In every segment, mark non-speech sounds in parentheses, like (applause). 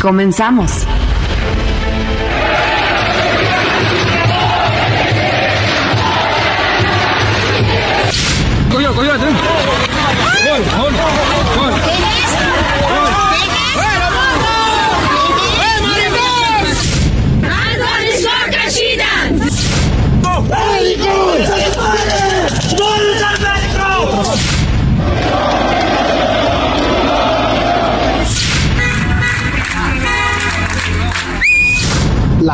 Comenzamos.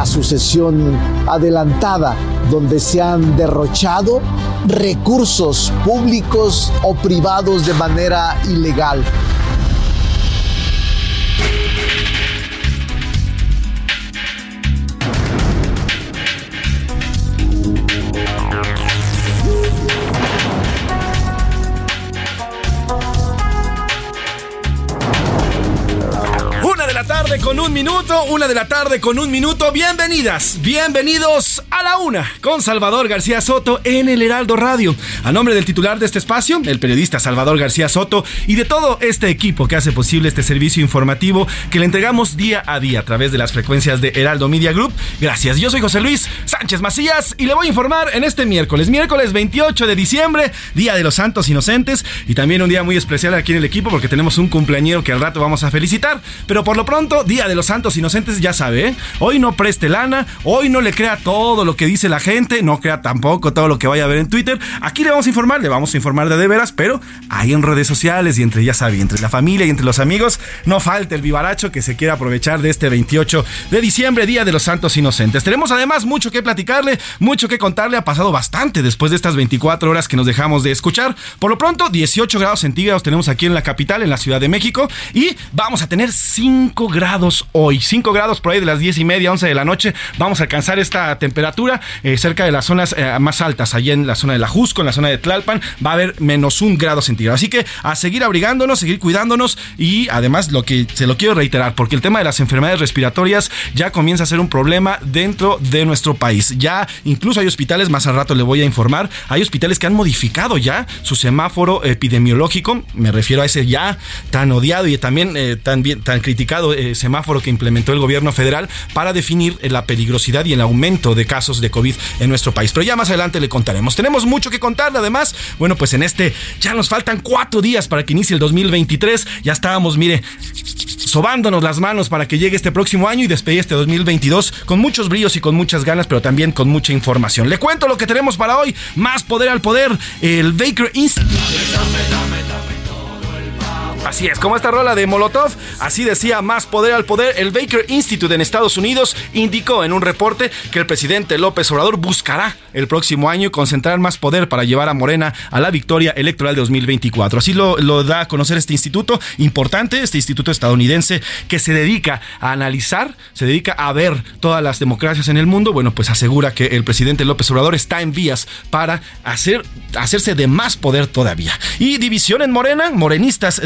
Sucesión adelantada donde se han derrochado recursos públicos o privados de manera ilegal. Un minuto, una de la tarde con un minuto. Bienvenidas, bienvenidos a la una con Salvador García Soto en el Heraldo Radio. A nombre del titular de este espacio, el periodista Salvador García Soto y de todo este equipo que hace posible este servicio informativo que le entregamos día a día a través de las frecuencias de Heraldo Media Group. Gracias, yo soy José Luis Sánchez Macías y le voy a informar en este miércoles, miércoles 28 de diciembre, Día de los Santos Inocentes y también un día muy especial aquí en el equipo porque tenemos un cumpleañero que al rato vamos a felicitar. Pero por lo pronto, Día de los Santos Inocentes, ya sabe, ¿eh? hoy no preste lana, hoy no le crea todo lo que dice la gente, no crea tampoco todo lo que vaya a ver en Twitter. Aquí le vamos a informar, le vamos a informar de de veras, pero ahí en redes sociales y entre, ya sabe, entre la familia y entre los amigos, no falta el vivaracho que se quiera aprovechar de este 28 de diciembre, Día de los Santos Inocentes. Tenemos además mucho que platicarle, mucho que contarle, ha pasado bastante después de estas 24 horas que nos dejamos de escuchar. Por lo pronto, 18 grados centígrados tenemos aquí en la capital, en la Ciudad de México, y vamos a tener 5 grados hoy, 5 grados por ahí de las 10 y media, 11 de la noche, vamos a alcanzar esta temperatura eh, cerca de las zonas eh, más altas, allá en la zona de la Jusco, en la zona de Tlalpan, va a haber menos un grado centígrado. Así que a seguir abrigándonos, seguir cuidándonos y además lo que se lo quiero reiterar, porque el tema de las enfermedades respiratorias ya comienza a ser un problema dentro de nuestro país. Ya incluso hay hospitales, más al rato le voy a informar, hay hospitales que han modificado ya su semáforo epidemiológico, me refiero a ese ya tan odiado y también eh, tan, bien, tan criticado eh, que implementó el gobierno federal para definir eh, la peligrosidad y el aumento de casos de COVID en nuestro país. Pero ya más adelante le contaremos. Tenemos mucho que contarle además. Bueno, pues en este ya nos faltan cuatro días para que inicie el 2023. Ya estábamos, mire, sobándonos las manos para que llegue este próximo año y despedir este 2022 con muchos brillos y con muchas ganas, pero también con mucha información. Le cuento lo que tenemos para hoy. Más poder al poder. El Baker Institute. Así es, como esta rola de Molotov, así decía más poder al poder, el Baker Institute en Estados Unidos indicó en un reporte que el presidente López Obrador buscará el próximo año concentrar más poder para llevar a Morena a la victoria electoral de 2024. Así lo, da a conocer este instituto importante, este instituto estadounidense que se dedica a analizar, se dedica a ver todas las democracias en el mundo. Bueno, pues asegura que el presidente López Obrador está en vías para hacer, hacerse de más poder todavía. Y división en Morena, morenistas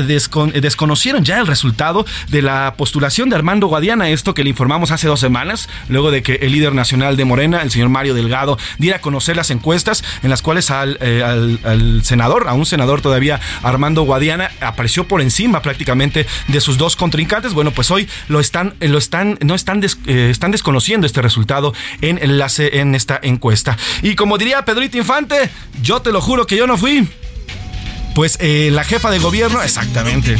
des desconocieron ya el resultado de la postulación de Armando Guadiana, esto que le informamos hace dos semanas, luego de que el líder nacional de Morena, el señor Mario Delgado, diera a conocer las encuestas en las cuales al, eh, senador, a un senador todavía, Armando Guadiana, apareció por encima prácticamente de sus dos contrincantes. Bueno, pues hoy lo están, lo están, no están, des, eh, están desconociendo este resultado en, enlace, en esta encuesta. Y como diría Pedrito Infante, yo te lo juro que yo no fui pues eh, la jefa de gobierno, exactamente.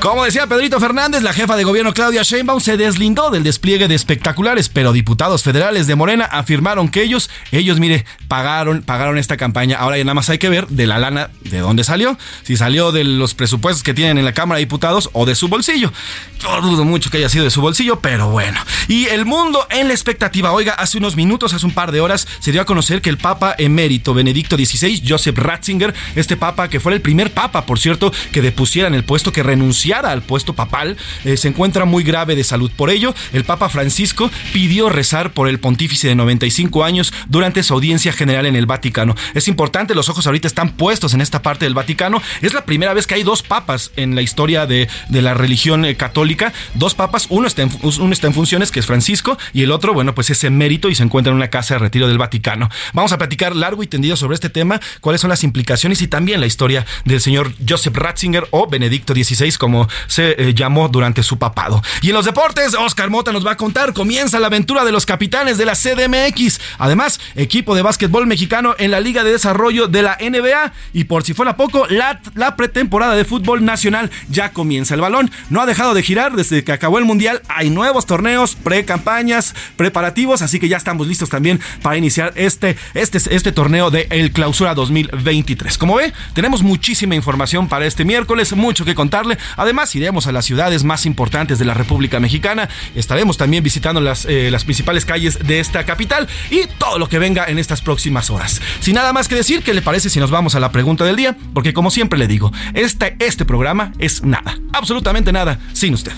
Como decía Pedrito Fernández, la jefa de gobierno Claudia Sheinbaum se deslindó del despliegue de espectaculares, pero diputados federales de Morena afirmaron que ellos, ellos, mire, pagaron, pagaron esta campaña. Ahora ya nada más hay que ver de la lana de dónde salió, si salió de los presupuestos que tienen en la Cámara de Diputados o de su bolsillo. Yo dudo mucho que haya sido de su bolsillo, pero bueno. Y el mundo en la expectativa. Oiga, hace unos minutos, hace un par de horas, se dio a conocer que el Papa emérito Benedicto XVI, Joseph Ratzinger, este Papa que fue el primer Papa, por cierto, que depusiera en el puesto, que renunciara al puesto papal, eh, se encuentra muy grave de salud. Por ello, el Papa Francisco pidió rezar por el pontífice de 95 años durante su audiencia general en el Vaticano. Es importante, los ojos ahorita están puestos en esta parte del Vaticano. Es la primera vez que hay dos papas en la historia de, de la religión eh, católica. Dos papas, uno está, en, uno está en funciones, que es Francisco, y el otro, bueno, pues es emérito y se encuentra en una casa de retiro del Vaticano. Vamos a platicar largo y tendido sobre este tema, cuáles son las implicaciones y también la historia del señor Joseph Ratzinger o Benedicto XVI, como se eh, llamó durante su papado. Y en los deportes, Oscar Mota nos va a contar, comienza la aventura de los capitanes de la CDMX. Además, equipo de básquetbol mexicano en la Liga de Desarrollo de la NBA. Y por si fuera poco, la, la pretemporada de fútbol nacional ya comienza. El balón no ha dejado de girar desde que acabó el Mundial. Hay nuevos torneos, pre-campañas, preparativos, así que ya estamos listos también para iniciar este, este, este torneo de El Clausura 2023. Como ve, tenemos muchísima información para este miércoles, mucho que contarle. Además, iremos a las ciudades más importantes de la República Mexicana. Estaremos también visitando las, eh, las principales calles de esta capital y todo lo que venga en estas próximas horas. Sin nada más que decir, ¿qué le parece si nos vamos a la pregunta del día? Porque como siempre le digo, este, este programa es nada, absolutamente nada, sin usted.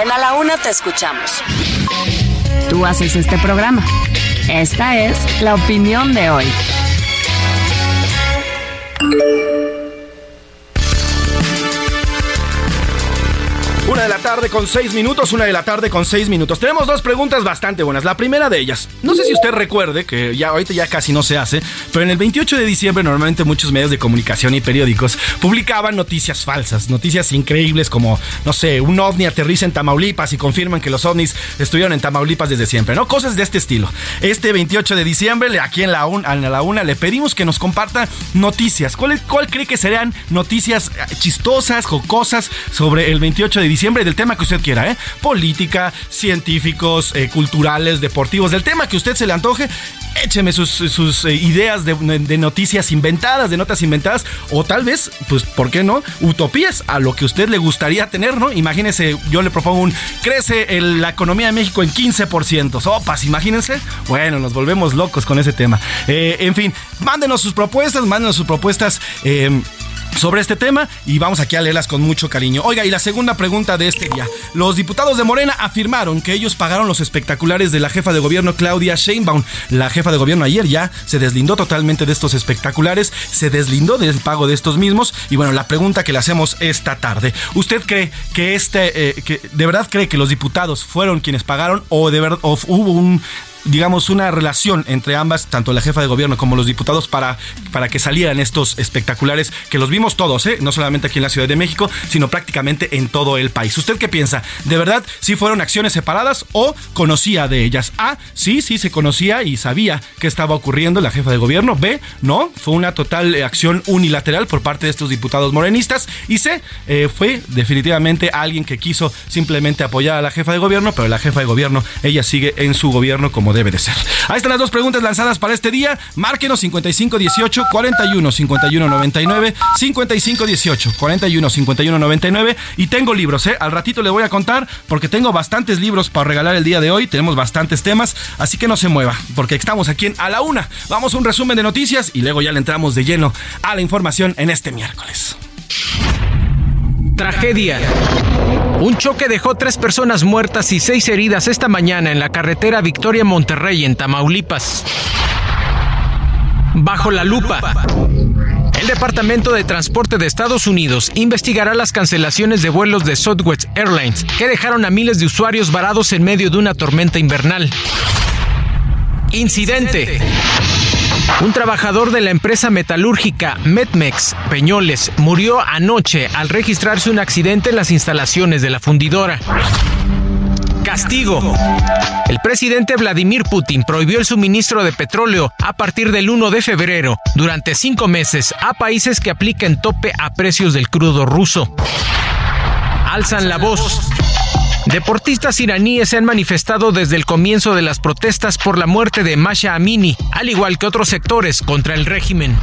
En A la Una te escuchamos. Tú haces este programa. Esta es la opinión de hoy. Tarde con seis minutos, una de la tarde con seis minutos. Tenemos dos preguntas bastante buenas. La primera de ellas, no sé si usted recuerde, que ya ahorita ya casi no se hace, pero en el 28 de diciembre normalmente muchos medios de comunicación y periódicos publicaban noticias falsas, noticias increíbles como, no sé, un ovni aterriza en Tamaulipas y confirman que los ovnis estuvieron en Tamaulipas desde siempre, ¿no? Cosas de este estilo. Este 28 de diciembre, aquí en la, un, en la una, le pedimos que nos comparta noticias. ¿Cuál, ¿Cuál cree que serían noticias chistosas, jocosas sobre el 28 de diciembre del tema que usted quiera, ¿eh? Política, científicos, eh, culturales, deportivos, del tema que usted se le antoje. Écheme sus, eh, ideas de, noticias inventadas, de notas inventadas, o tal vez, pues, ¿por qué no? Utopías a lo que usted le gustaría tener, ¿no? Imagínese, yo le propongo un crece la economía de México en 15%. Sopas, imagínense. Bueno, nos volvemos locos con ese tema. Eh, en fin, mándenos sus propuestas, mándenos sus propuestas sobre este tema y vamos aquí a leerlas con mucho cariño. Oiga, y la segunda pregunta de este día. Los diputados de Morena afirmaron que ellos pagaron los espectaculares de la jefa de gobierno Claudia Sheinbaum. La jefa de gobierno ayer ya se deslindó totalmente de estos espectaculares, se deslindó del pago de estos mismos y bueno, la pregunta que le hacemos esta tarde. ¿Usted cree que este, eh, que de verdad cree que los diputados fueron quienes pagaron o de verdad o hubo un digamos, una relación entre ambas, tanto la jefa de gobierno como los diputados, para, para que salieran estos espectaculares, que los vimos todos, ¿eh? no solamente aquí en la Ciudad de México, sino prácticamente en todo el país. ¿Usted qué piensa? ¿De verdad si fueron acciones separadas o conocía de ellas? A, sí, sí, se conocía y sabía qué estaba ocurriendo la jefa de gobierno. B, no, fue una total eh, acción unilateral por parte de estos diputados morenistas. Y C, eh, fue definitivamente alguien que quiso simplemente apoyar a la jefa de gobierno, pero la jefa de gobierno, ella sigue en su gobierno como debe de ser. Ahí están las dos preguntas lanzadas para este día. Márquenos 5518 41 51 99 5518 41 51 99 y tengo libros, ¿eh? Al ratito le voy a contar porque tengo bastantes libros para regalar el día de hoy. Tenemos bastantes temas, así que no se mueva porque estamos aquí en A la Una. Vamos a un resumen de noticias y luego ya le entramos de lleno a la información en este miércoles. Tragedia. Un choque dejó tres personas muertas y seis heridas esta mañana en la carretera Victoria Monterrey en Tamaulipas. Bajo la lupa. El Departamento de Transporte de Estados Unidos investigará las cancelaciones de vuelos de Southwest Airlines que dejaron a miles de usuarios varados en medio de una tormenta invernal. Incidente. Un trabajador de la empresa metalúrgica Metmex Peñoles murió anoche al registrarse un accidente en las instalaciones de la fundidora. Castigo. El presidente Vladimir Putin prohibió el suministro de petróleo a partir del 1 de febrero durante cinco meses a países que apliquen tope a precios del crudo ruso. alzan la voz. Deportistas iraníes se han manifestado desde el comienzo de las protestas por la muerte de Masha Amini, al igual que otros sectores contra el régimen.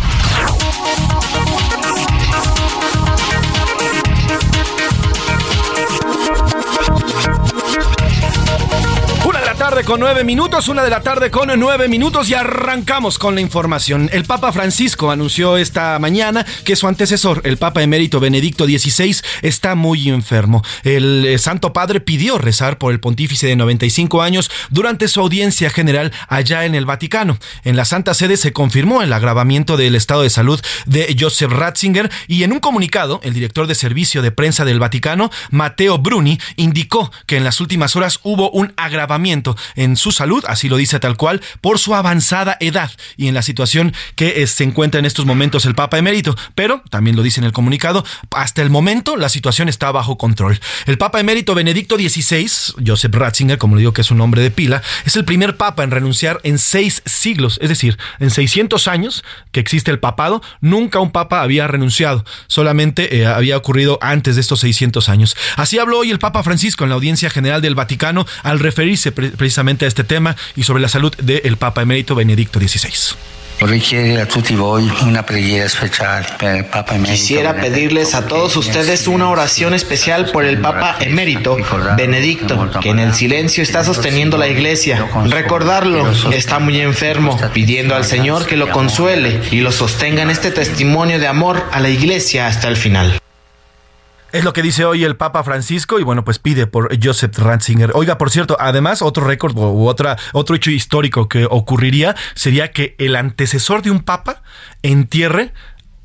Con nueve minutos, una de la tarde con nueve minutos y arrancamos con la información. El Papa Francisco anunció esta mañana que su antecesor, el Papa emérito Benedicto XVI, está muy enfermo. El eh, Santo Padre pidió rezar por el pontífice de 95 años durante su audiencia general allá en el Vaticano. En la Santa Sede se confirmó el agravamiento del estado de salud de Joseph Ratzinger y en un comunicado, el director de servicio de prensa del Vaticano, Matteo Bruni, indicó que en las últimas horas hubo un agravamiento en su salud, así lo dice tal cual, por su avanzada edad y en la situación que eh, se encuentra en estos momentos el Papa emérito. Pero, también lo dice en el comunicado, hasta el momento la situación está bajo control. El Papa emérito Benedicto XVI, Joseph Ratzinger, como le digo que es un nombre de pila, es el primer Papa en renunciar en seis siglos, es decir, en 600 años que existe el papado, nunca un Papa había renunciado, solamente eh, había ocurrido antes de estos 600 años. Así habló hoy el Papa Francisco en la audiencia general del Vaticano al referirse precisamente a este tema y sobre la salud del Papa emérito Benedicto XVI. Quisiera pedirles a todos ustedes una oración especial por el Papa emérito Benedicto, que en el silencio está sosteniendo la iglesia. Recordarlo, está muy enfermo, pidiendo al Señor que lo consuele y lo sostenga en este testimonio de amor a la iglesia hasta el final. Es lo que dice hoy el Papa Francisco y bueno, pues pide por Joseph Ratzinger. Oiga, por cierto, además otro récord u otra, otro hecho histórico que ocurriría sería que el antecesor de un papa entierre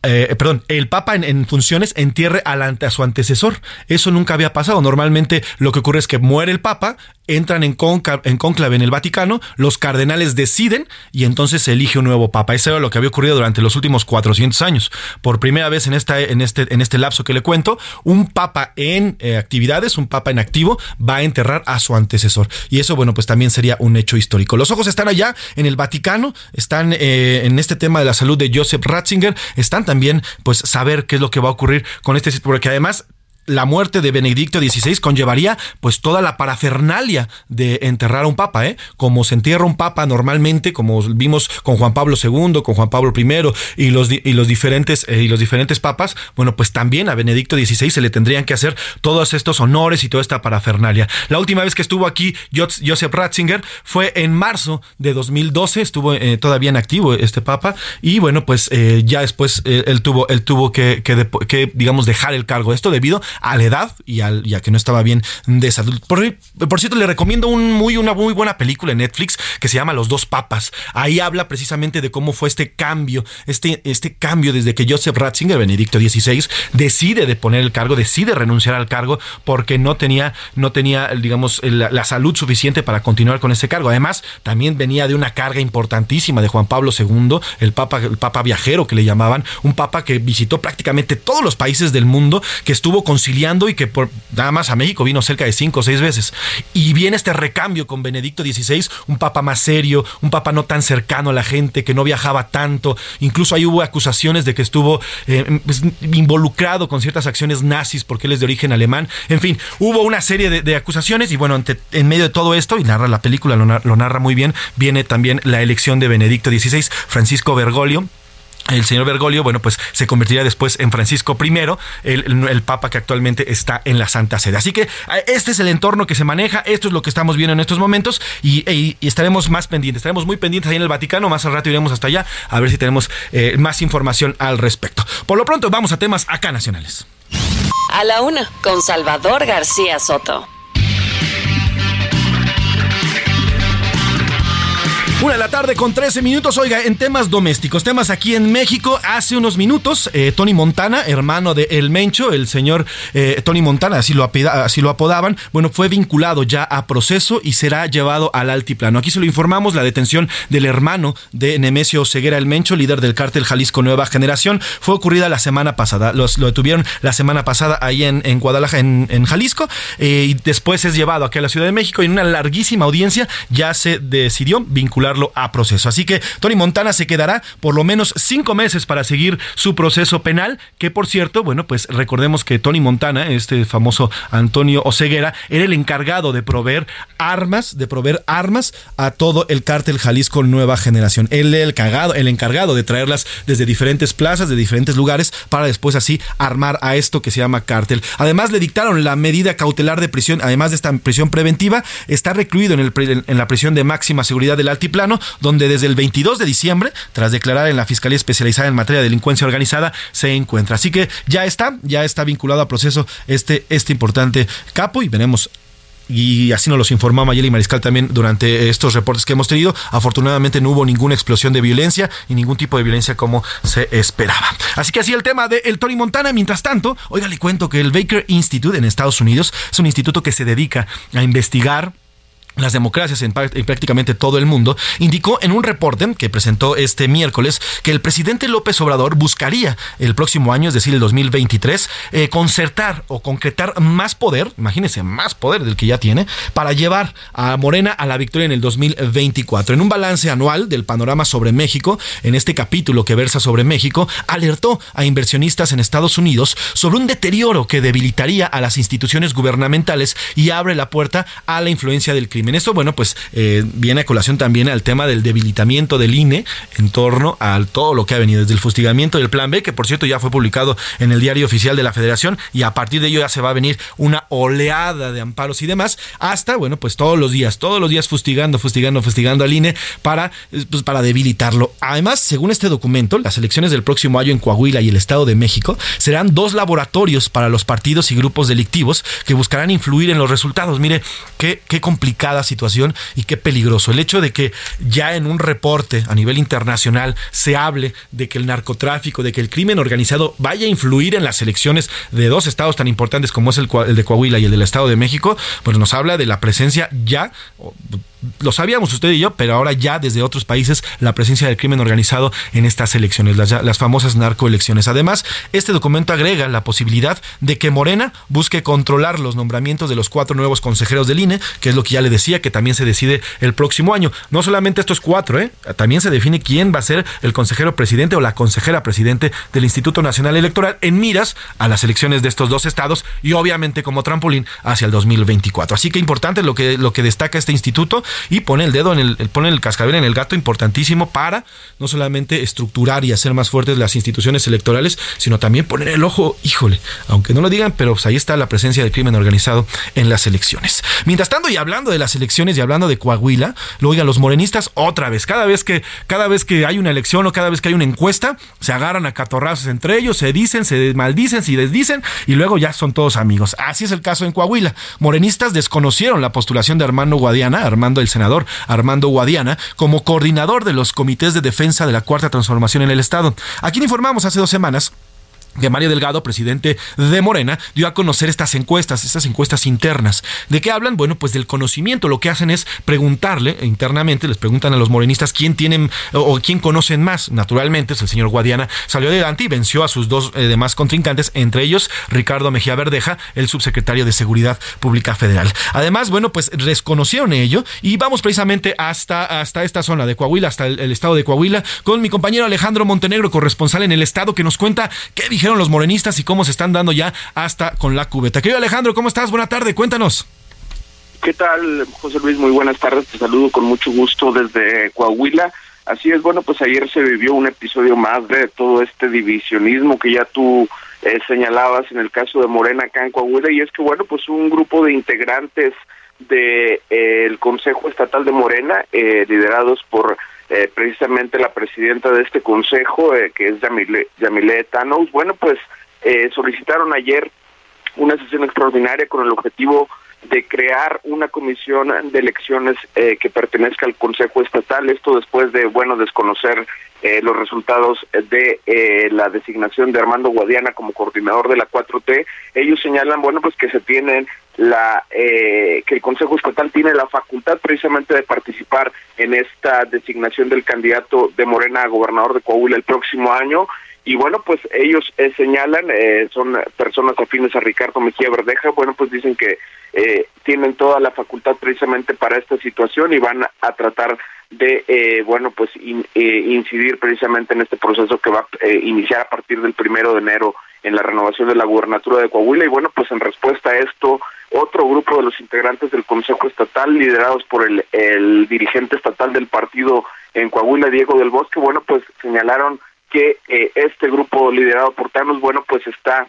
eh, perdón, el Papa en, funciones entierre a su antecesor. Eso nunca había pasado. Normalmente lo que ocurre es que muere el Papa, entran en, en conclave en el Vaticano, los cardenales deciden y entonces se elige un nuevo papa. Eso era lo que había ocurrido durante los últimos 400 años. Por primera vez en, esta, en, este, en este lapso que le cuento, un papa en eh, actividades, un papa en activo, va a enterrar a su antecesor. Y eso, bueno, pues también sería un hecho histórico. Los ojos están allá en el Vaticano, están eh, en este tema de la salud de Joseph Ratzinger, están también, pues, saber qué es lo que va a ocurrir con este, porque además la muerte de Benedicto XVI conllevaría pues toda la parafernalia de enterrar a un papa, ¿eh? Como se entierra un papa normalmente, como vimos con Juan Pablo II, con Juan Pablo I y los, y los diferentes eh, y los diferentes papas, bueno, pues también a Benedicto XVI se le tendrían que hacer todos estos honores y toda esta parafernalia. La última vez que estuvo aquí Joseph Ratzinger fue en marzo de 2012, estuvo eh, todavía en activo este papa y bueno, pues eh, ya después él tuvo él tuvo que, que, que digamos dejar el cargo. Esto debido a la edad y, al, a que no estaba bien de salud. Por, cierto, le recomiendo un muy, una muy buena película en Netflix que se llama Los dos papas. Ahí habla precisamente de cómo fue este cambio, este, este cambio desde que Joseph Ratzinger, Benedicto XVI, decide de poner el cargo, decide renunciar al cargo porque no tenía, no tenía digamos, la, salud suficiente para continuar con ese cargo. Además, también venía de una carga importantísima de Juan Pablo II, el papa, el papa viajero que le llamaban, un papa que visitó prácticamente todos los países del mundo, que estuvo y que por, nada más a México vino cerca de cinco o seis veces. Y viene este recambio con Benedicto XVI, un papa más serio, un papa no tan cercano a la gente, que no viajaba tanto. Incluso ahí hubo acusaciones de que estuvo eh, pues, involucrado con ciertas acciones nazis porque él es de origen alemán. En fin, hubo una serie de, acusaciones y bueno, en medio de todo esto, y narra la película, lo, lo narra muy bien, viene también la elección de Benedicto XVI, Francisco Bergoglio el señor Bergoglio, bueno, pues se convertiría después en Francisco I, el, papa que actualmente está en la Santa Sede. Así que este es el entorno que se maneja, esto es lo que estamos viendo en estos momentos y, estaremos más pendientes, estaremos muy pendientes ahí en el Vaticano, más al rato iremos hasta allá a ver si tenemos eh, más información al respecto. Por lo pronto, vamos a temas acá nacionales. A la una, con Salvador García Soto. Una de la tarde con 13 minutos. Oiga, en temas domésticos, temas aquí en México. Hace unos minutos, eh, Tony Montana, hermano de El Mencho, el señor eh, Tony Montana, así lo, así lo apodaban, bueno, fue vinculado ya a proceso y será llevado al altiplano. Aquí se lo informamos, la detención del hermano de Nemesio Ceguera El Mencho, líder del cártel Jalisco Nueva Generación, fue ocurrida la semana pasada. Los, lo detuvieron la semana pasada ahí en, en Guadalajara, en, Jalisco, eh, y después es llevado aquí a la Ciudad de México y en una larguísima audiencia ya se decidió vincular vincularlo a proceso. Así que Tony Montana se quedará por lo menos cinco meses para seguir su proceso penal, que por cierto, bueno, pues recordemos que Tony Montana, este famoso Antonio Oseguera, era el encargado de proveer armas, de proveer armas a todo el cártel Jalisco Nueva Generación. Él el cagado, el encargado de traerlas desde diferentes plazas, de diferentes lugares, para después así armar a esto que se llama cártel. Además, le dictaron la medida cautelar de prisión, además de esta prisión preventiva, está recluido en, el, en la prisión de máxima seguridad del Altiplano, donde desde el 22 de diciembre, tras declarar en la Fiscalía Especializada en Materia de Delincuencia Organizada, se encuentra. Así que ya está, ya está vinculado a proceso este, este importante capo y veremos y así nos los informó Mayeli Mariscal también durante estos reportes que hemos tenido. Afortunadamente no hubo ninguna explosión de violencia y ningún tipo de violencia como se esperaba. Así que así el tema de el Tony Montana. Mientras tanto, oiga, le cuento que el Baker Institute en Estados Unidos es un instituto que se dedica a investigar las democracias en, prácticamente todo el mundo, indicó en un reporte que presentó este miércoles que el presidente López Obrador buscaría el próximo año, es decir, el 2023, eh, concertar o concretar más poder, imagínense, más poder del que ya tiene, para llevar a Morena a la victoria en el 2024. En un balance anual del panorama sobre México, en este capítulo que versa sobre México, alertó a inversionistas en Estados Unidos sobre un deterioro que debilitaría a las instituciones gubernamentales y abre la puerta a la influencia del crimen esto, bueno, pues eh, viene a colación también al tema del debilitamiento del INE en torno a todo lo que ha venido desde el fustigamiento del Plan B, que por cierto ya fue publicado en el diario oficial de la Federación y a partir de ello ya se va a venir una oleada de amparos y demás, hasta, bueno, pues todos los días, todos los días fustigando, fustigando, fustigando al INE para, pues, para debilitarlo. Además, según este documento, las elecciones del próximo año en Coahuila y el Estado de México serán dos laboratorios para los partidos y grupos delictivos que buscarán influir en los resultados. Mire, qué, qué situación y qué peligroso. El hecho de que ya en un reporte a nivel internacional se hable de que el narcotráfico, de que el crimen organizado vaya a influir en las elecciones de dos estados tan importantes como es el, el de Coahuila y el del Estado de México, pues nos habla de la presencia ya lo sabíamos usted y yo, pero ahora ya desde otros países la presencia del crimen organizado en estas elecciones, las, las famosas narcoelecciones. Además, este documento agrega la posibilidad de que Morena busque controlar los nombramientos de los cuatro nuevos consejeros del INE, que es lo que ya le decía, que también se decide el próximo año. No solamente estos cuatro, ¿eh? también se define quién va a ser el consejero presidente o la consejera presidente del Instituto Nacional Electoral en miras a las elecciones de estos dos estados y obviamente como trampolín hacia el 2024. Así que importante lo que, lo que destaca este instituto y pone el dedo en el, pone el cascabel en el gato importantísimo para no solamente estructurar y hacer más fuertes las instituciones electorales, sino también poner el ojo, híjole, aunque no lo digan, pero pues ahí está la presencia del crimen organizado en las elecciones. Mientras tanto, y hablando de las elecciones y hablando de Coahuila, lo oigan los morenistas otra vez, cada vez que, cada vez que hay una elección o cada vez que hay una encuesta, se agarran a catorrazos entre ellos, se dicen, se maldicen, se desdicen y luego ya son todos amigos. Así es el caso en Coahuila. Morenistas desconocieron la postulación de Armando Guadiana, Armando el senador Armando Guadiana como coordinador de los comités de defensa de la Cuarta Transformación en el Estado. Aquí informamos hace dos semanas que Mario Delgado, presidente de Morena, dio a conocer estas encuestas, estas encuestas internas. ¿De qué hablan? Bueno, pues del conocimiento. Lo que hacen es preguntarle internamente, les preguntan a los morenistas quién tienen o, quién conocen más. Naturalmente, es el señor Guadiana salió adelante y venció a sus dos eh, demás contrincantes, entre ellos Ricardo Mejía Verdeja, el subsecretario de Seguridad Pública Federal. Además, bueno, pues desconocieron ello y vamos precisamente hasta, hasta esta zona de Coahuila, hasta el, estado de Coahuila, con mi compañero Alejandro Montenegro, corresponsal en el estado, que nos cuenta qué los morenistas y cómo se están dando ya hasta con la cubeta. Querido Alejandro, ¿cómo estás? Buena tarde, cuéntanos. ¿Qué tal, José Luis? Muy buenas tardes, te saludo con mucho gusto desde Coahuila. Así es, bueno, pues ayer se vivió un episodio más de todo este divisionismo que ya tú eh, señalabas en el caso de Morena acá en Coahuila, y es que, bueno, pues un grupo de integrantes del de, eh, Consejo Estatal de Morena, eh, liderados por eh, precisamente la presidenta de este consejo, eh, que es Yamile, Yamile Thanos, bueno, pues eh, solicitaron ayer una sesión extraordinaria con el objetivo de crear una comisión de elecciones eh, que pertenezca al Consejo Estatal, esto después de, bueno, desconocer los resultados de eh, la designación de Armando Guadiana como coordinador de la 4T. Ellos señalan, bueno, pues que se tienen la que el Consejo Estatal tiene la facultad precisamente de participar en esta designación del candidato de Morena a gobernador de Coahuila el próximo año. Y bueno, pues ellos señalan, son personas afines a Ricardo Mejía Verdeja, bueno, pues dicen que eh, tienen toda la facultad precisamente para esta situación y van a tratar de, eh, bueno, pues eh, incidir precisamente en este proceso que va a eh, iniciar a partir del primero de enero en la renovación de la gubernatura de Coahuila. Y bueno, pues en respuesta a esto, otro grupo de los integrantes del Consejo Estatal, liderados por el, el dirigente estatal del partido en Coahuila, Diego del Bosque, bueno, pues señalaron que este grupo liderado por Thanos, bueno, pues está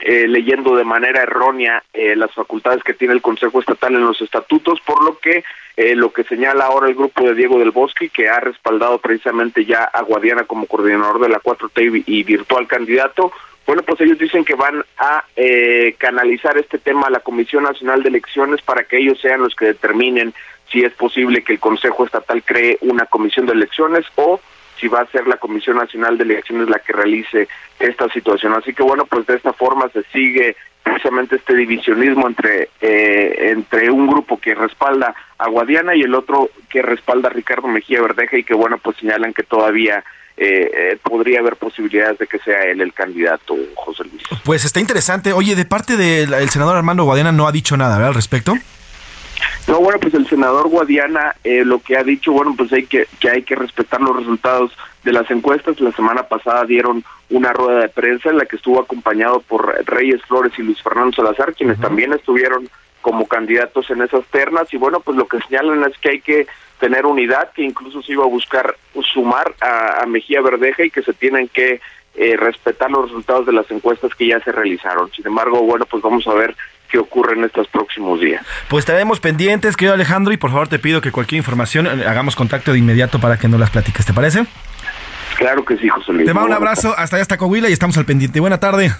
eh, leyendo de manera errónea eh, las facultades que tiene el Consejo Estatal en los estatutos, por lo que eh, lo que señala ahora el grupo de Diego del Bosque, que ha respaldado precisamente ya a Guadiana como coordinador de la 4T y, virtual candidato, bueno, pues ellos dicen que van a canalizar este tema a la Comisión Nacional de Elecciones para que ellos sean los que determinen si es posible que el Consejo Estatal cree una comisión de elecciones o si va a ser la Comisión Nacional de Elecciones la que realice esta situación. Así que bueno, pues de esta forma se sigue precisamente este divisionismo entre eh, entre un grupo que respalda a Guadiana y el otro que respalda a Ricardo Mejía Verdeja y que bueno, pues señalan que todavía eh, eh, podría haber posibilidades de que sea él el candidato, José Luis. Pues está interesante. Oye, de parte del senador Armando Guadiana no ha dicho nada, ¿verdad, al respecto? No, bueno, pues el senador Guadiana eh, lo que ha dicho, bueno, pues hay que, que hay que respetar los resultados de las encuestas. La semana pasada dieron una rueda de prensa en la que estuvo acompañado por Reyes Flores y Luis Fernando Salazar, quienes también estuvieron como candidatos en esas ternas. Y bueno, pues lo que señalan es que hay que tener unidad, que incluso se iba a buscar sumar a, Mejía Verdeja y que se tienen que eh, respetar los resultados de las encuestas que ya se realizaron. Sin embargo, bueno, pues vamos a ver qué ocurre en estos próximos días. Pues estaremos pendientes, querido Alejandro, y por favor te pido que cualquier información eh, hagamos contacto de inmediato para que nos las platiques, ¿te parece? Claro que sí, José Luis. Te mando un abrazo, hasta allá hasta Coahuila y estamos al pendiente. Buena tarde.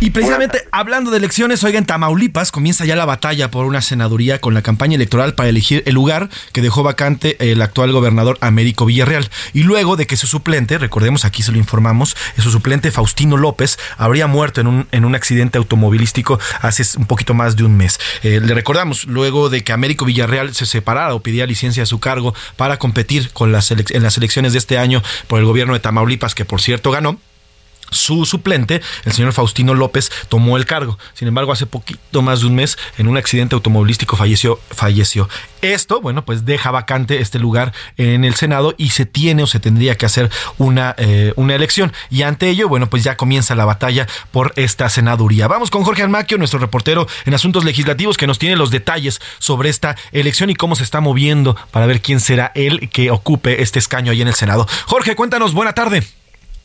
Y precisamente hablando de elecciones, oiga, en Tamaulipas comienza ya la batalla por una senaduría con la campaña electoral para elegir el lugar que dejó vacante el actual gobernador Américo Villarreal. Y luego de que su suplente, recordemos aquí se lo informamos, su suplente Faustino López habría muerto en un, en un accidente automovilístico hace un poquito más de un mes. Eh, le recordamos, luego de que Américo Villarreal se separara o pidiera licencia a su cargo para competir con las en las elecciones de este año por el gobierno de Tamaulipas, que por cierto ganó, su suplente, el señor Faustino López, tomó el cargo. Sin embargo, hace poquito más de un mes, en un accidente automovilístico falleció. falleció. Esto, bueno, pues deja vacante este lugar en el Senado y se tiene o se tendría que hacer una, eh, una elección. Y ante ello, bueno, pues ya comienza la batalla por esta senaduría. Vamos con Jorge Almaquio, nuestro reportero en asuntos legislativos, que nos tiene los detalles sobre esta elección y cómo se está moviendo para ver quién será el que ocupe este escaño ahí en el Senado. Jorge, cuéntanos, buena tarde.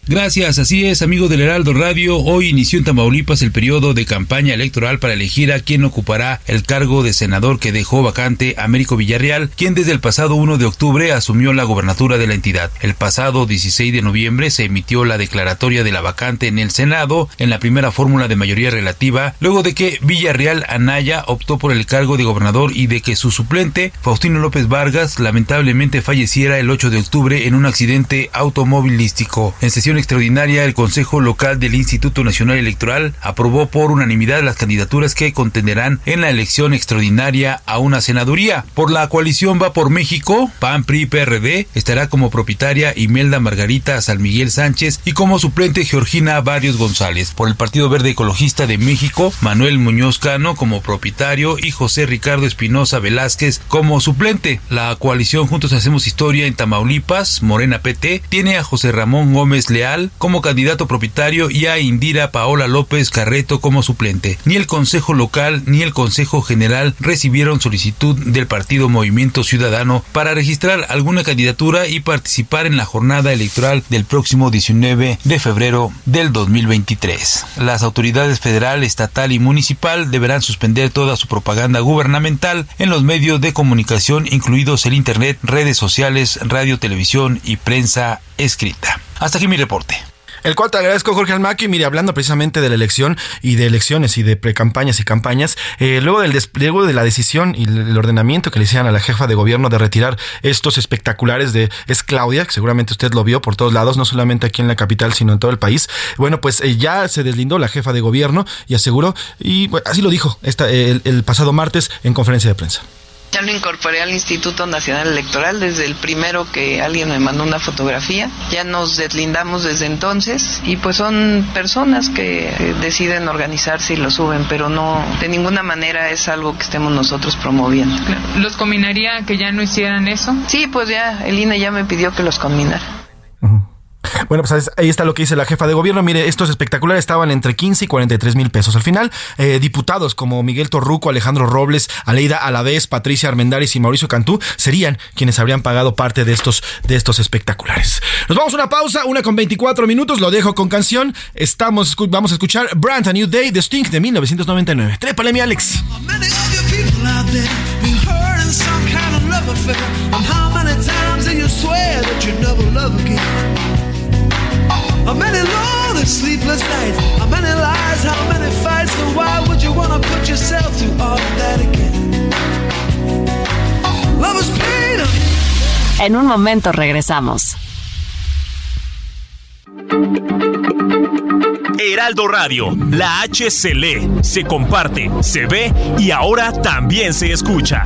Gracias, así es, amigo del Heraldo Radio. Hoy inició en Tamaulipas el periodo de campaña electoral para elegir a quien ocupará el cargo de senador que dejó vacante Américo Villarreal, quien desde el pasado 1 de octubre asumió la gobernatura de la entidad. El pasado 16 de noviembre se emitió la declaratoria de la vacante en el Senado, en la primera fórmula de mayoría relativa, luego de que Villarreal Anaya optó por el cargo de gobernador y de que su suplente, Faustino López Vargas, lamentablemente falleciera el 8 de octubre en un accidente automovilístico. En sesión extraordinaria, el Consejo Local del Instituto Nacional Electoral aprobó por unanimidad las candidaturas que contenderán en la elección extraordinaria a una senaduría. Por la coalición Va por México, PAN, PRI, PRD, estará como propietaria Imelda Margarita San Miguel Sánchez y como suplente Georgina Barrios González. Por el Partido Verde Ecologista de México, Manuel Muñoz Cano como propietario y José Ricardo Espinosa Velázquez como suplente. La coalición Juntos Hacemos Historia en Tamaulipas, Morena PT, tiene a José Ramón Gómez Leal como candidato propietario y a Indira Paola López Carreto como suplente. Ni el Consejo Local ni el Consejo General recibieron solicitud del Partido Movimiento Ciudadano para registrar alguna candidatura y participar en la jornada electoral del próximo 19 de febrero del 2023. Las autoridades federal, estatal y municipal deberán suspender toda su propaganda gubernamental en los medios de comunicación, incluidos el Internet, redes sociales, radio, televisión y prensa escrita. Hasta aquí mi reporte. El cual te agradezco, Jorge Almaqui. Mire, hablando precisamente de la elección y de elecciones y de precampañas y campañas, eh, luego del despliegue de la decisión y el ordenamiento que le hicieron a la jefa de gobierno de retirar estos espectaculares de es Claudia, que seguramente usted lo vio por todos lados, no solamente aquí en la capital, sino en todo el país. Bueno, pues eh, ya se deslindó la jefa de gobierno y aseguró, y así lo dijo el pasado martes en conferencia de prensa. Ya lo incorporé al Instituto Nacional Electoral desde el primero que alguien me mandó una fotografía. Ya nos deslindamos desde entonces y pues son personas que deciden organizarse y lo suben, pero no, de ninguna manera es algo que estemos nosotros promoviendo. ¿Los combinaría que ya no hicieran eso? Sí, pues ya, el INE ya me pidió que los combinara. Bueno, pues ahí está lo que dice la jefa de gobierno. Mire, estos espectaculares estaban entre 15 y 43 mil pesos. Al final, eh, diputados como Miguel Torruco, Alejandro Robles, Aleida Alavés, Patricia Armendáriz y Mauricio Cantú serían quienes habrían pagado parte de estos, de estos espectaculares. Nos vamos a una pausa, una con 24 minutos. Lo dejo con canción. Estamos, vamos a escuchar Brand a New Day de Sting de 1999. Trépale, mi Alex. How many lonely sleepless nights? How many lies? How many fights? And why would you wanna put yourself through all of that again? Love is pain. En un momento regresamos. Heraldo Radio, la H se lee, se comparte, se ve y ahora también se escucha.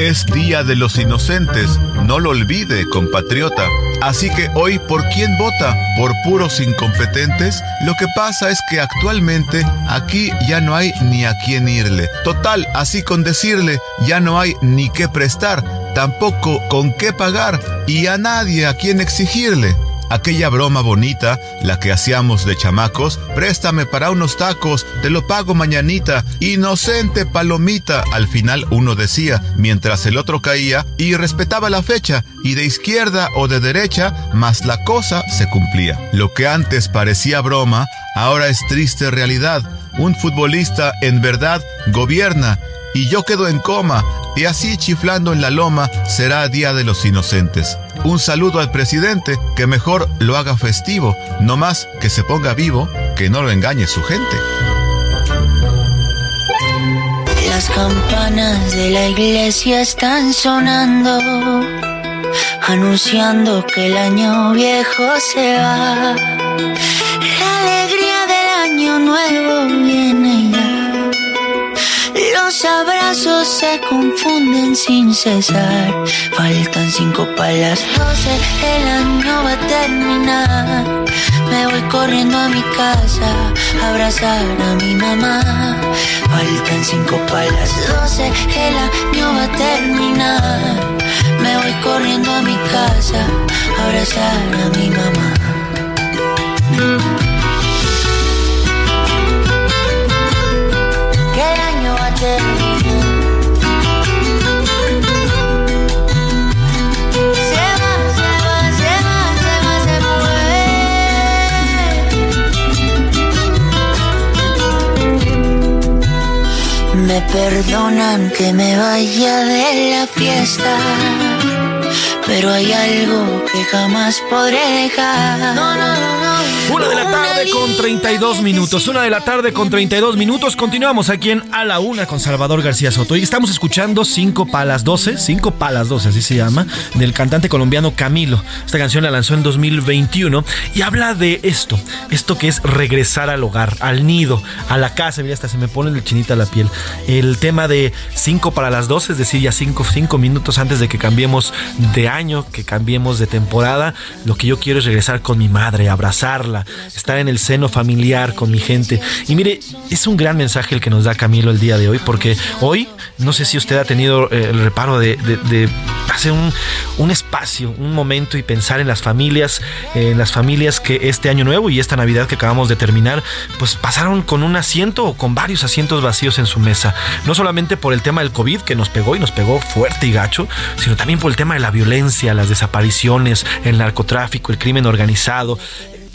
Es Día de los Inocentes, no lo olvide, compatriota. Así que hoy, ¿por quién vota? ¿Por puros incompetentes? Lo que pasa es que actualmente aquí ya no hay ni a quién irle. Total, así con decirle, ya no hay ni qué prestar, tampoco con qué pagar y a nadie a quien exigirle aquella broma bonita, la que hacíamos de chamacos, préstame para unos tacos, te lo pago mañanita, inocente palomita, al final uno decía, mientras el otro caía y respetaba la fecha, y de izquierda o de derecha, más la cosa se cumplía. Lo que antes parecía broma, ahora es triste realidad. Un futbolista en verdad gobierna y yo quedo en coma, y así chiflando en la loma será Día de los Inocentes. Un saludo al presidente, que mejor lo haga festivo, no más que se ponga vivo, que no lo engañe su gente. Las campanas de la iglesia están sonando, anunciando que el año viejo se va. La alegría del año nuevo viene. Los abrazos se confunden sin cesar. Faltan cinco para las doce, el año va a terminar. Me voy corriendo a mi casa a abrazar a mi mamá. Faltan cinco para las doce, el año va a terminar. Me voy corriendo a mi casa a abrazar a mi mamá. Me perdonan que me vaya de la fiesta, pero hay algo que jamás podré dejar. No, no, no, no. Una de la tarde con 32 minutos. Una de la tarde con 32 minutos. Continuamos aquí en A la Una con Salvador García Soto. Y estamos escuchando 5 palas 12, 5 palas 12, así se llama, del cantante colombiano Camilo. Esta canción la lanzó en 2021 y habla de esto. Esto que es regresar al hogar, al nido, a la casa. Mira, hasta se me pone el chinita la piel. El tema de 5 para las 12, es decir, ya 5 cinco minutos antes de que cambiemos de año, que cambiemos de temporada. Lo que yo quiero es regresar con mi madre, abrazarla estar en el seno familiar con mi gente. Y mire, es un gran mensaje el que nos da Camilo el día de hoy, porque hoy, no sé si usted ha tenido eh, el reparo de, de, de hacer un, un, espacio, un momento y pensar en las familias, en las familias que este año nuevo y esta Navidad que acabamos de terminar, pues pasaron con un asiento o con varios asientos vacíos en su mesa. No solamente por el tema del COVID que nos pegó y nos pegó fuerte y gacho, sino también por el tema de la violencia, las desapariciones, el narcotráfico, el crimen organizado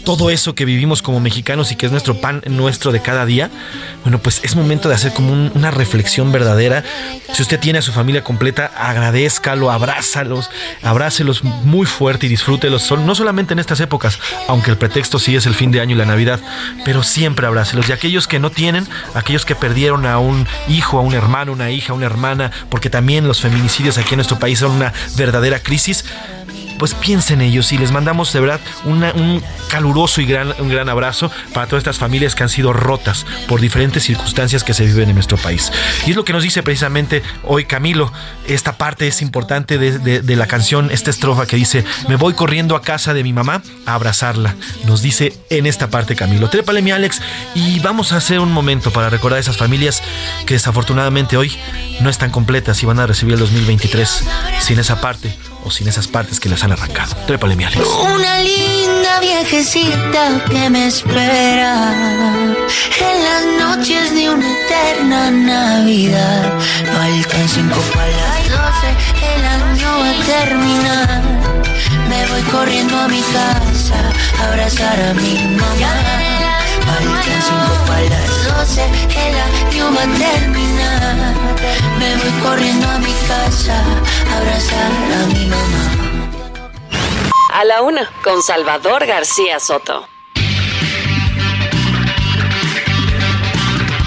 todo eso que vivimos como mexicanos y que es nuestro pan nuestro de cada día, bueno, pues es momento de hacer como una reflexión verdadera. Si usted tiene a su familia completa, agradezcalo, abrázalos, abrácelos muy fuerte y disfrútelos, no solamente en estas épocas, aunque el pretexto sí es el fin de año y la Navidad, pero siempre abrácelos. Y aquellos que no tienen, aquellos que perdieron a un hijo, a un hermano, una hija, una hermana, porque también los feminicidios aquí en nuestro país son una verdadera crisis, pues piensen en ellos y les mandamos de verdad un caluroso y un gran abrazo para todas estas familias que han sido rotas por diferentes circunstancias que se viven en nuestro país. Y es lo que nos dice precisamente hoy Camilo. Esta parte es importante de, de la canción, esta estrofa que dice, me voy corriendo a casa de mi mamá a abrazarla. Nos dice en esta parte Camilo. Trépale mi Alex y vamos a hacer un momento para recordar a esas familias que desafortunadamente hoy no están completas y van a recibir el 2023 sin esa parte o sin esas partes que les han arrancado. Trépale, mi Alex. Una linda viejecita que me espera en las noches de una eterna Navidad. Faltan cinco para las doce, el año va a terminar. Me voy corriendo a mi casa a abrazar a mi mamá. Faltan cinco para las doce, el año va a terminar. Me voy corriendo a mi casa a abrazar a mi mamá. A la una, con Salvador García Soto.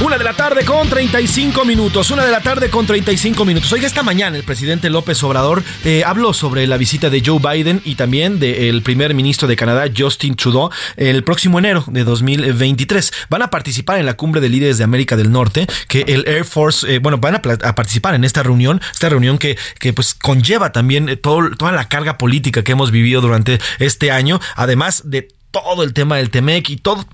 Una de la tarde con 35 minutos. Una de la tarde con 35 minutos. Oiga, esta mañana el presidente López Obrador eh, habló sobre la visita de Joe Biden y también del primer ministro de Canadá, Justin Trudeau, el próximo enero de 2023. Van a participar en la cumbre de líderes de América del Norte, que el Air Force, eh, bueno, van a, participar en esta reunión, esta reunión que, que pues conlleva también eh, todo, toda la carga política que hemos vivido durante este año, además de todo el tema del Temec y todo.